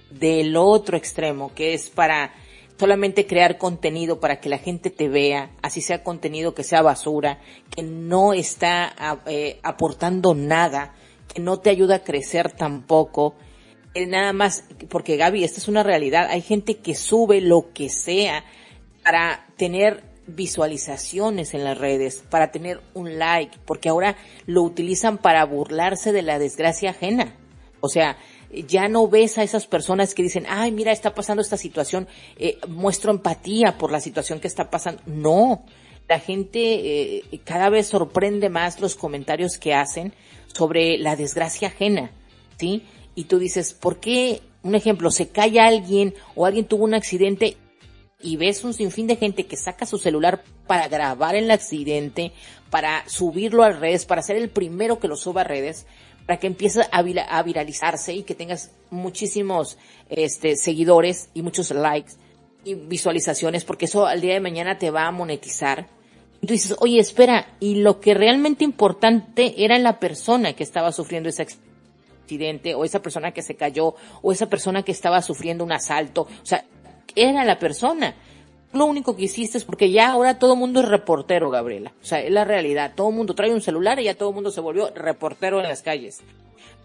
del otro extremo, que es para solamente crear contenido para que la gente te vea, así sea contenido que sea basura, que no está eh, aportando nada, que no te ayuda a crecer tampoco, eh, nada más, porque Gaby, esta es una realidad, hay gente que sube lo que sea para tener visualizaciones en las redes, para tener un like, porque ahora lo utilizan para burlarse de la desgracia ajena. O sea, ya no ves a esas personas que dicen, ay, mira, está pasando esta situación, eh, muestro empatía por la situación que está pasando. No, la gente eh, cada vez sorprende más los comentarios que hacen sobre la desgracia ajena, ¿sí? Y tú dices, ¿por qué, un ejemplo, se cae alguien o alguien tuvo un accidente y ves un sinfín de gente que saca su celular para grabar el accidente, para subirlo a redes, para ser el primero que lo suba a redes, para que empiece a, viralizarse y que tengas muchísimos este, seguidores y muchos likes y visualizaciones, porque eso al día de mañana te va a monetizar. Y dices, oye, espera, y lo que realmente importante era la persona que estaba sufriendo ese accidente, o esa persona que se cayó, o esa persona que estaba sufriendo un asalto, o sea, era la persona lo único que hiciste es porque ya ahora todo el mundo es reportero, Gabriela. O sea, es la realidad. Todo el mundo trae un celular y ya todo el mundo se volvió reportero en las calles.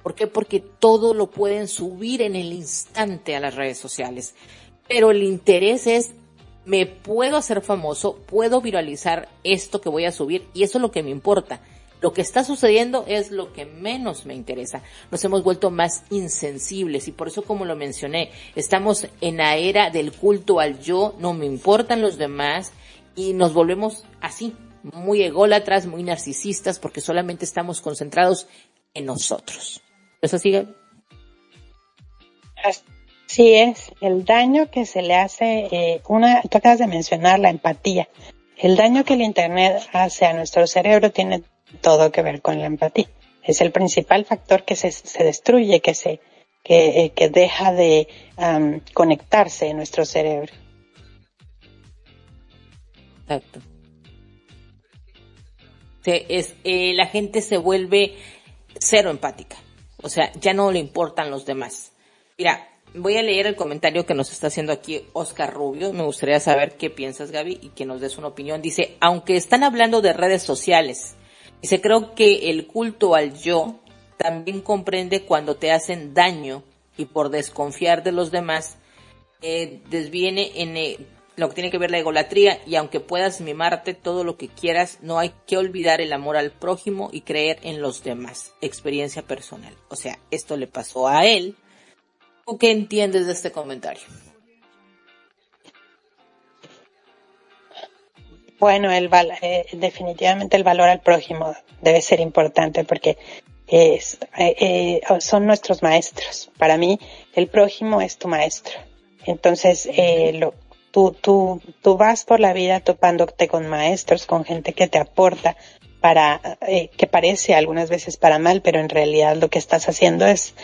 ¿Por qué? Porque todo lo pueden subir en el instante a las redes sociales. Pero el interés es, me puedo hacer famoso, puedo viralizar esto que voy a subir y eso es lo que me importa. Lo que está sucediendo es lo que menos me interesa. Nos hemos vuelto más insensibles y por eso como lo mencioné, estamos en la era del culto al yo, no me importan los demás y nos volvemos así, muy ególatras, muy narcisistas porque solamente estamos concentrados en nosotros. ¿Eso sigue? Así es, el daño que se le hace, eh, una, tú acabas de mencionar la empatía. El daño que el Internet hace a nuestro cerebro tiene todo que ver con la empatía. Es el principal factor que se, se destruye, que se que, eh, que deja de conectarse en nuestro cerebro. Exacto. es, eh, la gente se vuelve cero empática. O sea, ya no le importan los demás. Mira, voy a leer el comentario que nos está haciendo aquí Oscar Rubio. Me gustaría saber qué piensas, Gaby, y que nos des una opinión. Dice, aunque están hablando de redes sociales Dice, creo que el culto al yo también comprende cuando te hacen daño y por desconfiar de los demás eh, desviene en eh, lo que tiene que ver la egolatría y aunque puedas mimarte todo lo que quieras, no hay que olvidar el amor al prójimo y creer en los demás. Experiencia personal. O sea, esto le pasó a él. ¿Tú qué entiendes de este comentario? Bueno, el eh, definitivamente el valor al prójimo debe ser importante porque es, eh, eh, son nuestros maestros. Para mí, el prójimo es tu maestro. Entonces, lo, tú, tú, tú vas por la vida topándote con maestros, con gente que te aporta para, que parece algunas veces para mal, pero en realidad lo que estás haciendo es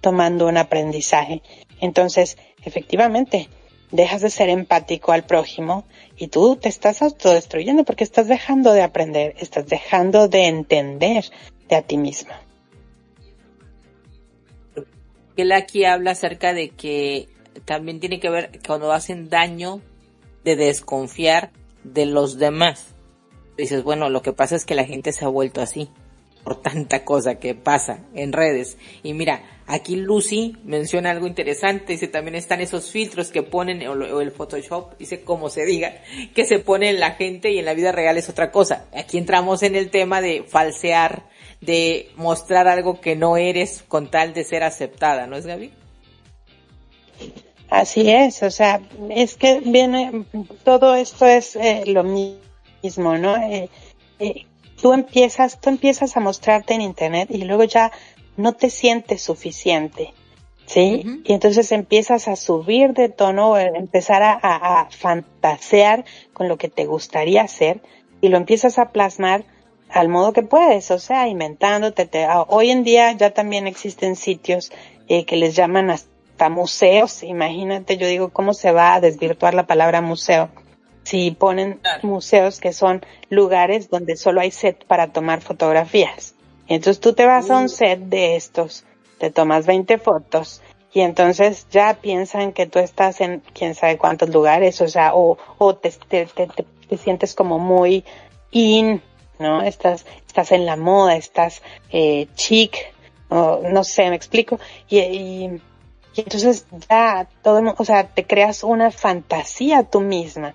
tomando un aprendizaje. Entonces, efectivamente, dejas de ser empático al prójimo y tú te estás autodestruyendo porque estás dejando de aprender, estás dejando de entender de a ti mismo. Él aquí habla acerca de que también tiene que ver cuando hacen daño de desconfiar de los demás. Dices, bueno, lo que pasa es que la gente se ha vuelto así tanta cosa que pasa en redes. Y mira, aquí Lucy menciona algo interesante, dice también están esos filtros que ponen, o, el Photoshop, dice como se diga, que se pone en la gente y en la vida real es otra cosa. Aquí entramos en el tema de falsear, de mostrar algo que no eres con tal de ser aceptada, ¿no es Gaby? Así es, o sea, es que viene, todo esto es eh, lo mismo, ¿no? Eh, eh, tú empiezas, tú empiezas a mostrarte en internet y luego ya no te sientes suficiente, ¿sí? Y entonces empiezas a subir de tono, empezar a, a, fantasear con lo que te gustaría hacer y lo empiezas a plasmar al modo que puedes, o sea, inventándote. Te, hoy en día ya también existen sitios que les llaman hasta museos, imagínate, yo digo, ¿cómo se va a desvirtuar la palabra museo? Si ponen museos que son lugares donde solo hay set para tomar fotografías. Entonces tú te vas a un mm. set de estos, te tomas 20 fotos y entonces ya piensan que tú estás en quién sabe cuántos lugares, o sea, o, o te, te, te, sientes como muy in, ¿no? Estás, estás en la moda, estás eh, chic, o, no sé, me explico. Y, y, y entonces ya todo, o sea, te creas una fantasía tú misma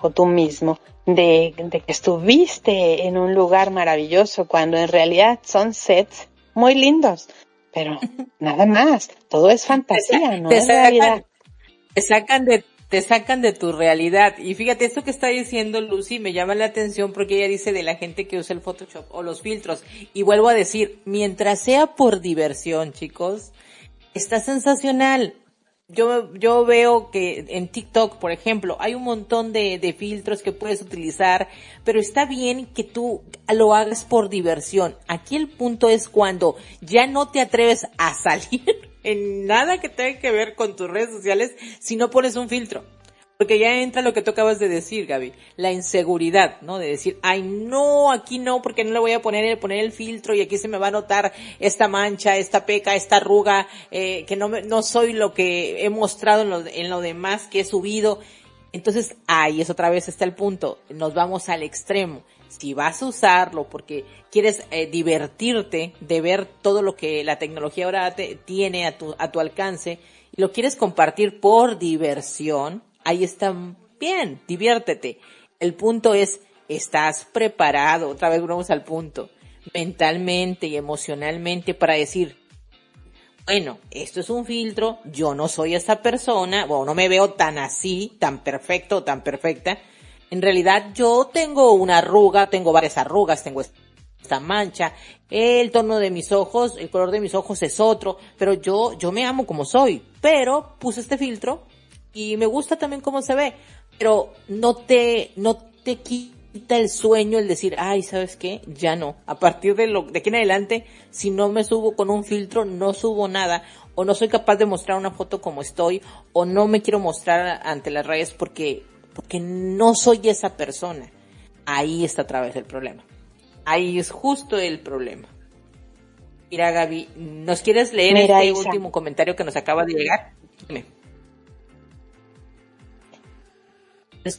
o tú mismo de, de que estuviste en un lugar maravilloso cuando en realidad son sets muy lindos, pero (laughs) nada más, todo es fantasía, no es realidad. Te sacan de te sacan de tu realidad. Y fíjate, esto que está diciendo Lucy me llama la atención porque ella dice de la gente que usa el Photoshop o los filtros. Y vuelvo a decir, mientras sea por diversión, chicos, está sensacional. Yo, yo veo que en TikTok, por ejemplo, hay un montón de, de filtros que puedes utilizar, pero está bien que tú lo hagas por diversión. Aquí el punto es cuando ya no te atreves a salir (laughs) en nada que tenga que ver con tus redes sociales si no pones un filtro. Porque ya entra lo que tú acabas de decir, Gaby, la inseguridad, ¿no? De decir, ay, no, aquí no, porque no le voy a poner el, poner el filtro y aquí se me va a notar esta mancha, esta peca, esta arruga, eh, que no, me, no soy lo que he mostrado en lo, en lo demás que he subido. Entonces, ahí es otra vez está el punto, nos vamos al extremo. Si vas a usarlo porque quieres eh, divertirte de ver todo lo que la tecnología ahora te, tiene a tu, a tu alcance, y lo quieres compartir por diversión, ahí está bien, diviértete. El punto es, estás preparado, otra vez vamos al punto, mentalmente y emocionalmente para decir, bueno, esto es un filtro, yo no soy esa persona, o no me veo tan así, tan perfecto, tan perfecta. En realidad yo tengo una arruga, tengo varias arrugas, tengo esta mancha, el tono de mis ojos, el color de mis ojos es otro, pero yo, yo me amo como soy, pero puse este filtro y me gusta también cómo se ve, pero no te, no te quita el sueño el decir, ay, ¿sabes qué? Ya no. A partir de lo, de aquí en adelante, si no me subo con un filtro, no subo nada, o no soy capaz de mostrar una foto como estoy, o no me quiero mostrar ante las redes porque, porque no soy esa persona. Ahí está otra vez el problema. Ahí es justo el problema. Mira, Gaby, ¿nos quieres leer este último comentario que nos acaba de llegar? Dime.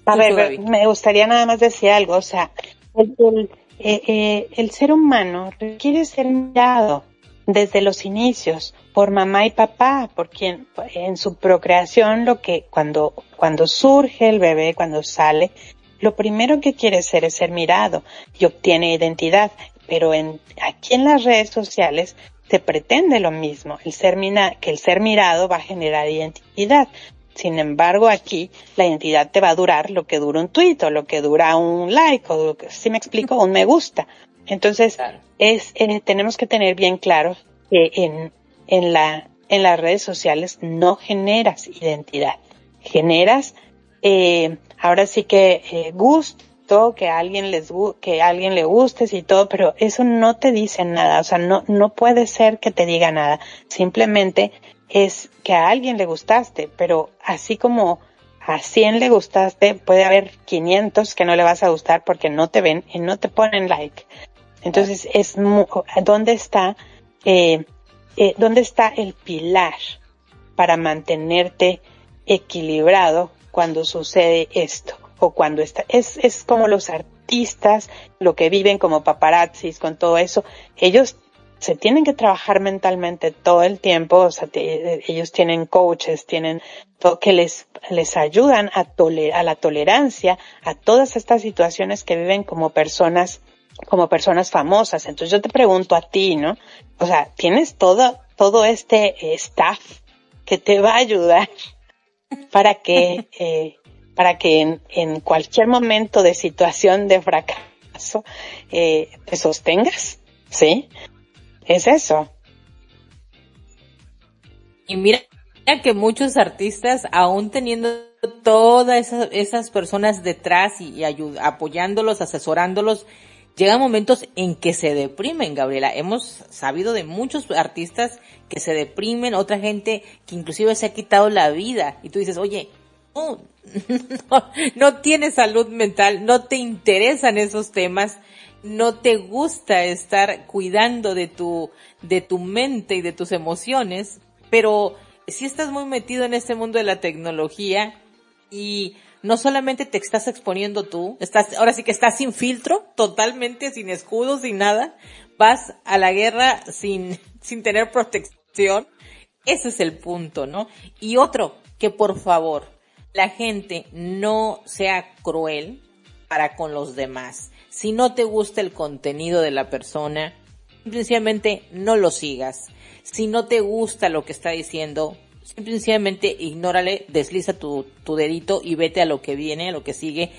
A ver, me gustaría nada más decir algo, o sea, el, eh, eh, el, ser humano requiere ser mirado desde los inicios por mamá y papá, porque en su procreación lo que cuando cuando surge el bebé, cuando sale, lo primero que quiere ser es ser mirado y obtiene identidad, pero en aquí en las redes sociales se pretende lo mismo, el ser que el ser mirado va a generar identidad. Sin embargo, aquí la identidad te va a durar lo que dura un tweet o lo que dura un like o si me explico, un me gusta. Entonces, es, tenemos que tener bien claro que en, en la, en las redes sociales no generas identidad. Generas, eh, ahora sí que eh, gusto, que a alguien les, que a alguien le gustes y todo, pero eso no te dice nada. O sea, no, no puede ser que te diga nada. Simplemente es que a alguien le gustaste, pero así como a 100 le gustaste, puede haber 500 que no le vas a gustar porque no te ven y no te ponen like. Entonces, es ¿dónde está, eh, eh, dónde está el pilar para mantenerte equilibrado cuando sucede esto? O cuando está, es, es como los artistas, lo que viven como paparazzis con todo eso. Ellos se tienen que trabajar mentalmente todo el tiempo, o sea, ellos tienen coaches, tienen que les, les ayudan a, a la tolerancia a todas estas situaciones que viven como personas, como personas famosas. Entonces yo te pregunto a ti, ¿no? O sea, tienes todo, todo este staff que te va a ayudar (laughs) para que, eh, para que en, en, cualquier momento de situación de fracaso eh, te sostengas, ¿sí? Es eso. Y mira que muchos artistas, aún teniendo todas esas, personas detrás y, apoyándolos, asesorándolos, llegan momentos en que se deprimen, Gabriela. Hemos sabido de muchos artistas que se deprimen, otra gente que inclusive se ha quitado la vida. Y tú dices, oye, no, (laughs) no, no tienes salud mental, no te interesan esos temas, no te gusta estar cuidando de tu, de tu mente y de tus emociones, pero si estás muy metido en este mundo de la tecnología y no solamente te estás exponiendo tú, estás, ahora sí que estás sin filtro, totalmente sin escudo, sin nada, vas a la guerra sin, (laughs) sin tener protección. Ese es el punto, ¿no? Y otro, que por favor, la gente no sea cruel para con los demás. Si no te gusta el contenido de la persona, simplemente no lo sigas. Si no te gusta lo que está diciendo, simplemente ignórale, desliza tu, tu dedito y vete a lo que viene, a lo que sigue.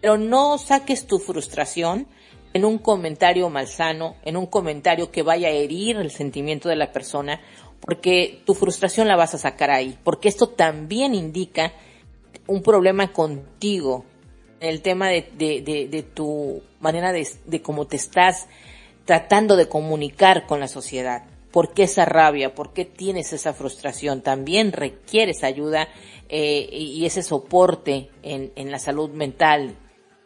Pero no saques tu frustración en un comentario malsano, en un comentario que vaya a herir el sentimiento de la persona, porque tu frustración la vas a sacar ahí, porque esto también indica un problema contigo, el tema de, tu manera de, de cómo te estás tratando de comunicar con la sociedad. ¿Por qué esa rabia? ¿Por qué tienes esa frustración? También requieres ayuda eh, y ese soporte en, en la salud mental.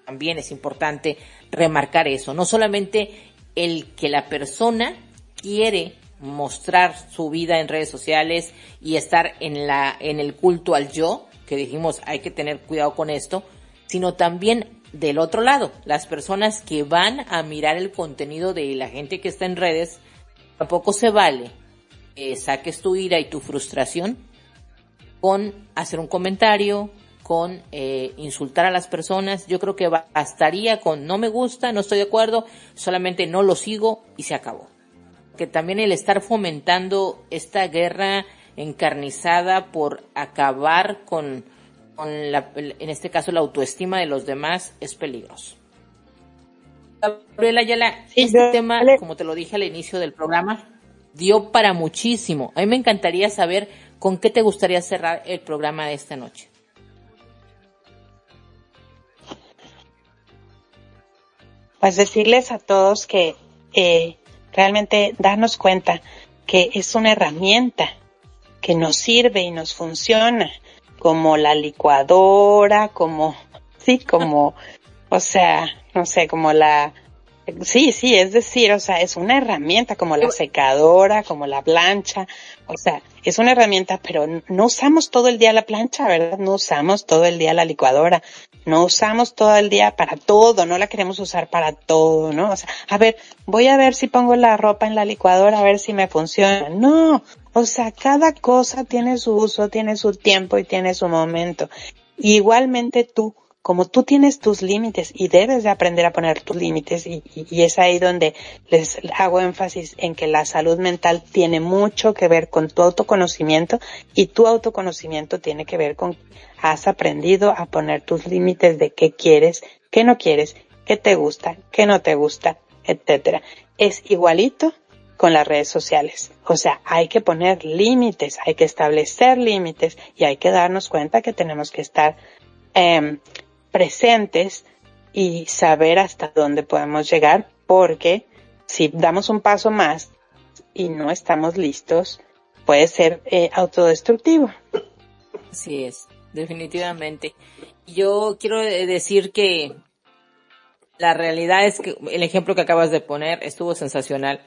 También es importante remarcar eso. No solamente el que la persona quiere mostrar su vida en redes sociales y estar en la en el culto al yo, que dijimos hay que tener cuidado con esto, sino también del otro lado, las personas que van a mirar el contenido de la gente que está en redes, tampoco se vale que saques tu ira y tu frustración con hacer un comentario, con eh, insultar a las personas. Yo creo que bastaría con no me gusta, no estoy de acuerdo, solamente no lo sigo y se acabó. Que también el estar fomentando esta guerra encarnizada por acabar con con la, en este caso la autoestima de los demás es peligroso. Gabriela Ayala, este tema, como te lo dije al inicio del programa, dio para muchísimo. A mí me encantaría saber con qué te gustaría cerrar el programa de esta noche. Pues decirles a todos que eh, realmente darnos cuenta que es una herramienta que nos sirve y nos funciona como la licuadora, como, sí, como, o sea, no sé, como la, sí, sí, es decir, o sea, es una herramienta como la secadora, como la plancha, o sea, es una herramienta, pero no usamos todo el día la plancha, ¿verdad? No usamos todo el día la licuadora, no usamos todo el día para todo, no la queremos usar para todo, ¿no? O sea, a ver, voy a ver si pongo la ropa en la licuadora, a ver si me funciona. No, o sea, cada cosa tiene su uso, tiene su tiempo y tiene su momento. igualmente tú, como tú tienes tus límites y debes de aprender a poner tus límites y, es ahí donde les hago énfasis en que la salud mental tiene mucho que ver con tu autoconocimiento y tu autoconocimiento tiene que ver con has aprendido a poner tus límites de qué quieres, qué no quieres, qué te gusta, qué no te gusta, etcétera. Es igualito con las redes sociales. O sea, hay que poner límites, hay que establecer límites y hay que darnos cuenta que tenemos que estar em, presentes y saber hasta dónde podemos llegar porque si damos un paso más y no estamos listos, puede ser eh, autodestructivo. Así es. definitivamente. Yo quiero decir que la realidad es que el ejemplo que acabas de poner estuvo sensacional.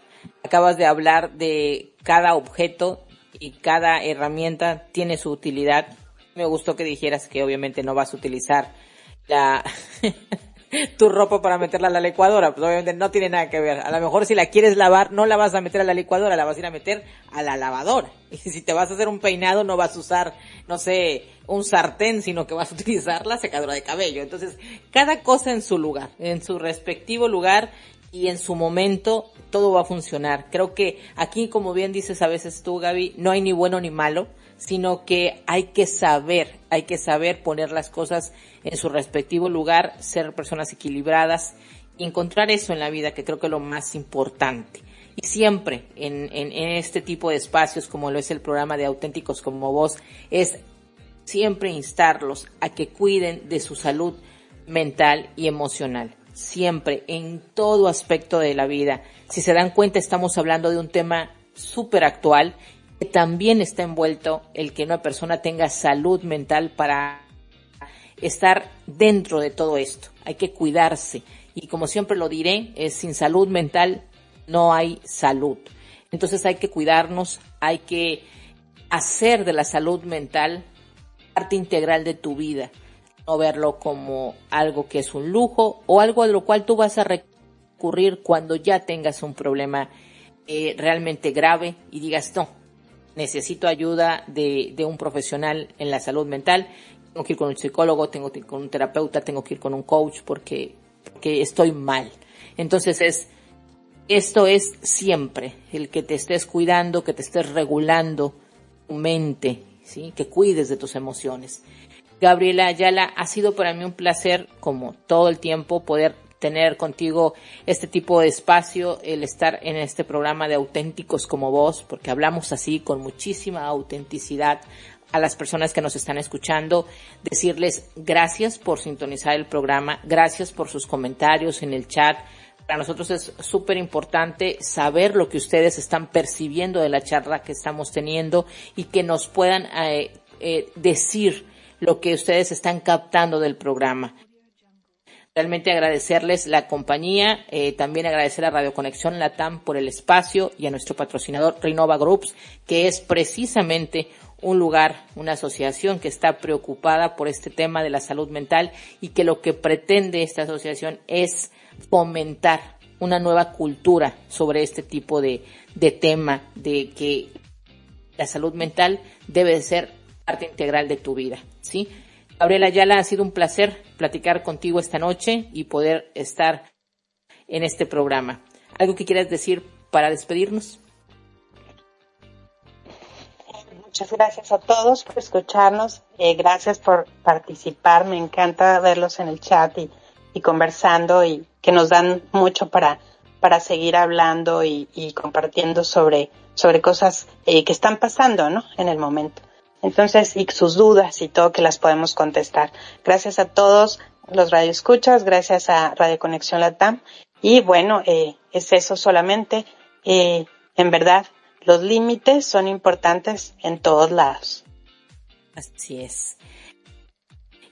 Acabas de hablar de cada objeto y cada herramienta tiene su utilidad. Me gustó que dijeras que obviamente no vas a utilizar la (laughs) tu ropa para meterla a la licuadora, pues obviamente no tiene nada que ver. A lo mejor si la quieres lavar, no la vas a meter a la licuadora, la vas a ir a meter a la lavadora. (laughs) Y si te vas a hacer un peinado, no vas a usar, no sé, un sartén, sino que vas a utilizar la secadora de cabello. Entonces, cada cosa en su lugar, en su respectivo lugar y en su momento, todo va a funcionar. Creo que aquí, como bien dices a veces tú, Gaby, no hay ni bueno ni malo sino que hay que saber, hay que saber poner las cosas en su respectivo lugar, ser personas equilibradas encontrar eso en la vida, que creo que es lo más importante. Y siempre en, en, este tipo de espacios, como lo es el programa de auténticos como vos, es siempre instarlos a que cuiden de su salud mental y emocional. Siempre, en todo aspecto de la vida. Si se dan cuenta, estamos hablando de un tema súper actual también está envuelto el que una persona tenga salud mental para estar dentro de todo esto. Hay que cuidarse. Y como siempre lo diré, es sin salud mental no hay salud. Entonces hay que cuidarnos, hay que hacer de la salud mental parte integral de tu vida. No verlo como algo que es un lujo o algo a lo cual tú vas a recurrir cuando ya tengas un problema eh, realmente grave y digas, no, necesito ayuda de, de un profesional en la salud mental, tengo que ir con un psicólogo, tengo que ir con un terapeuta, tengo que ir con un coach porque, porque estoy mal. Entonces es, esto es siempre el que te estés cuidando, que te estés regulando tu mente, ¿sí? que cuides de tus emociones. Gabriela Ayala, ha sido para mí un placer, como todo el tiempo, poder tener contigo este tipo de espacio, el estar en este programa de auténticos como vos, porque hablamos así con muchísima autenticidad a las personas que nos están escuchando, decirles gracias por sintonizar el programa, gracias por sus comentarios en el chat. Para nosotros es súper importante saber lo que ustedes están percibiendo de la charla que estamos teniendo y que nos puedan eh, eh, decir lo que ustedes están captando del programa realmente agradecerles la compañía, eh, también agradecer a Radio Conexión Latam por el espacio y a nuestro patrocinador Renova Groups, que es precisamente un lugar, una asociación que está preocupada por este tema de la salud mental y que lo que pretende esta asociación es fomentar una nueva cultura sobre este tipo de, de tema, de que la salud mental debe de ser parte integral de tu vida, ¿sí? Gabriela Ayala, ha sido un placer platicar contigo esta noche y poder estar en este programa. ¿Algo que quieras decir para despedirnos? Muchas gracias a todos por escucharnos. Eh, gracias por participar. Me encanta verlos en el chat y, conversando y que nos dan mucho para, para seguir hablando y, compartiendo sobre, sobre cosas eh, que están pasando ¿no? en el momento. Entonces, y sus dudas y todo que las podemos contestar. Gracias a todos los radioescuchas, gracias a Radio Conexión Latam. Y bueno, eh, es eso solamente. Eh, en verdad, los límites son importantes en todos lados. Así es.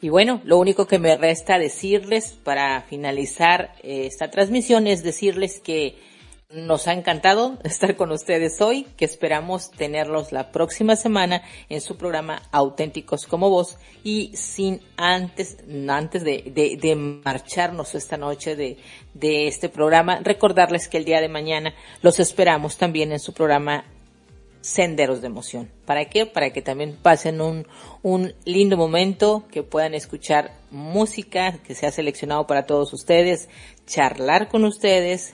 Y bueno, lo único que me resta decirles para finalizar eh, esta transmisión es decirles que nos ha encantado (laughs) estar con ustedes hoy, que esperamos tenerlos la próxima semana en su programa Auténticos como Vos y sin antes, antes de, de, de marcharnos esta noche de, de este programa, recordarles que el día de mañana los esperamos también en su programa Senderos de Emoción. ¿Para qué? Para que también pasen un, un lindo momento, que puedan escuchar música que se ha seleccionado para todos ustedes, charlar con ustedes,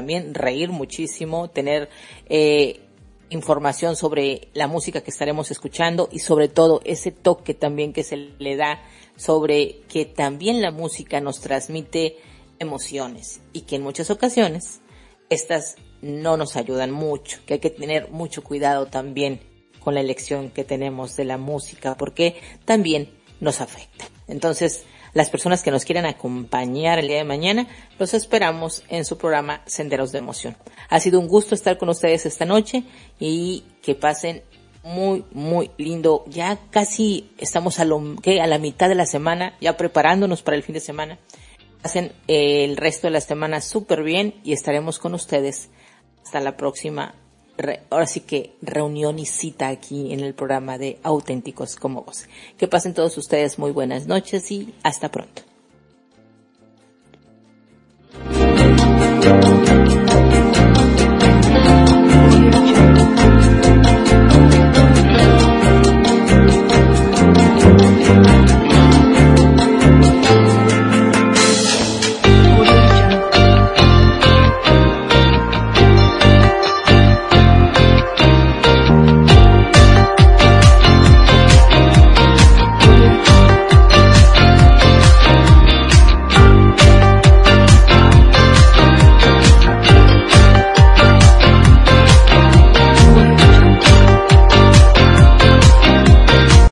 también reír muchísimo, tener eh, información sobre la música que estaremos escuchando y sobre todo ese toque también que se le da sobre que también la música nos transmite emociones y que en muchas ocasiones estas no nos ayudan mucho, que hay que tener mucho cuidado también con la elección que tenemos de la música porque también nos afecta. Entonces, las personas que nos quieran acompañar el día de mañana, los esperamos en su programa Senderos de Emoción. Ha sido un gusto estar con ustedes esta noche y que pasen muy, muy lindo. Ya casi estamos a, lo, a la mitad de la semana, ya preparándonos para el fin de semana. Hacen el resto de la semana súper bien y estaremos con ustedes hasta la próxima. Ahora sí que reunión y cita aquí en el programa de Auténticos como Vos. Que pasen todos ustedes muy buenas noches y hasta pronto.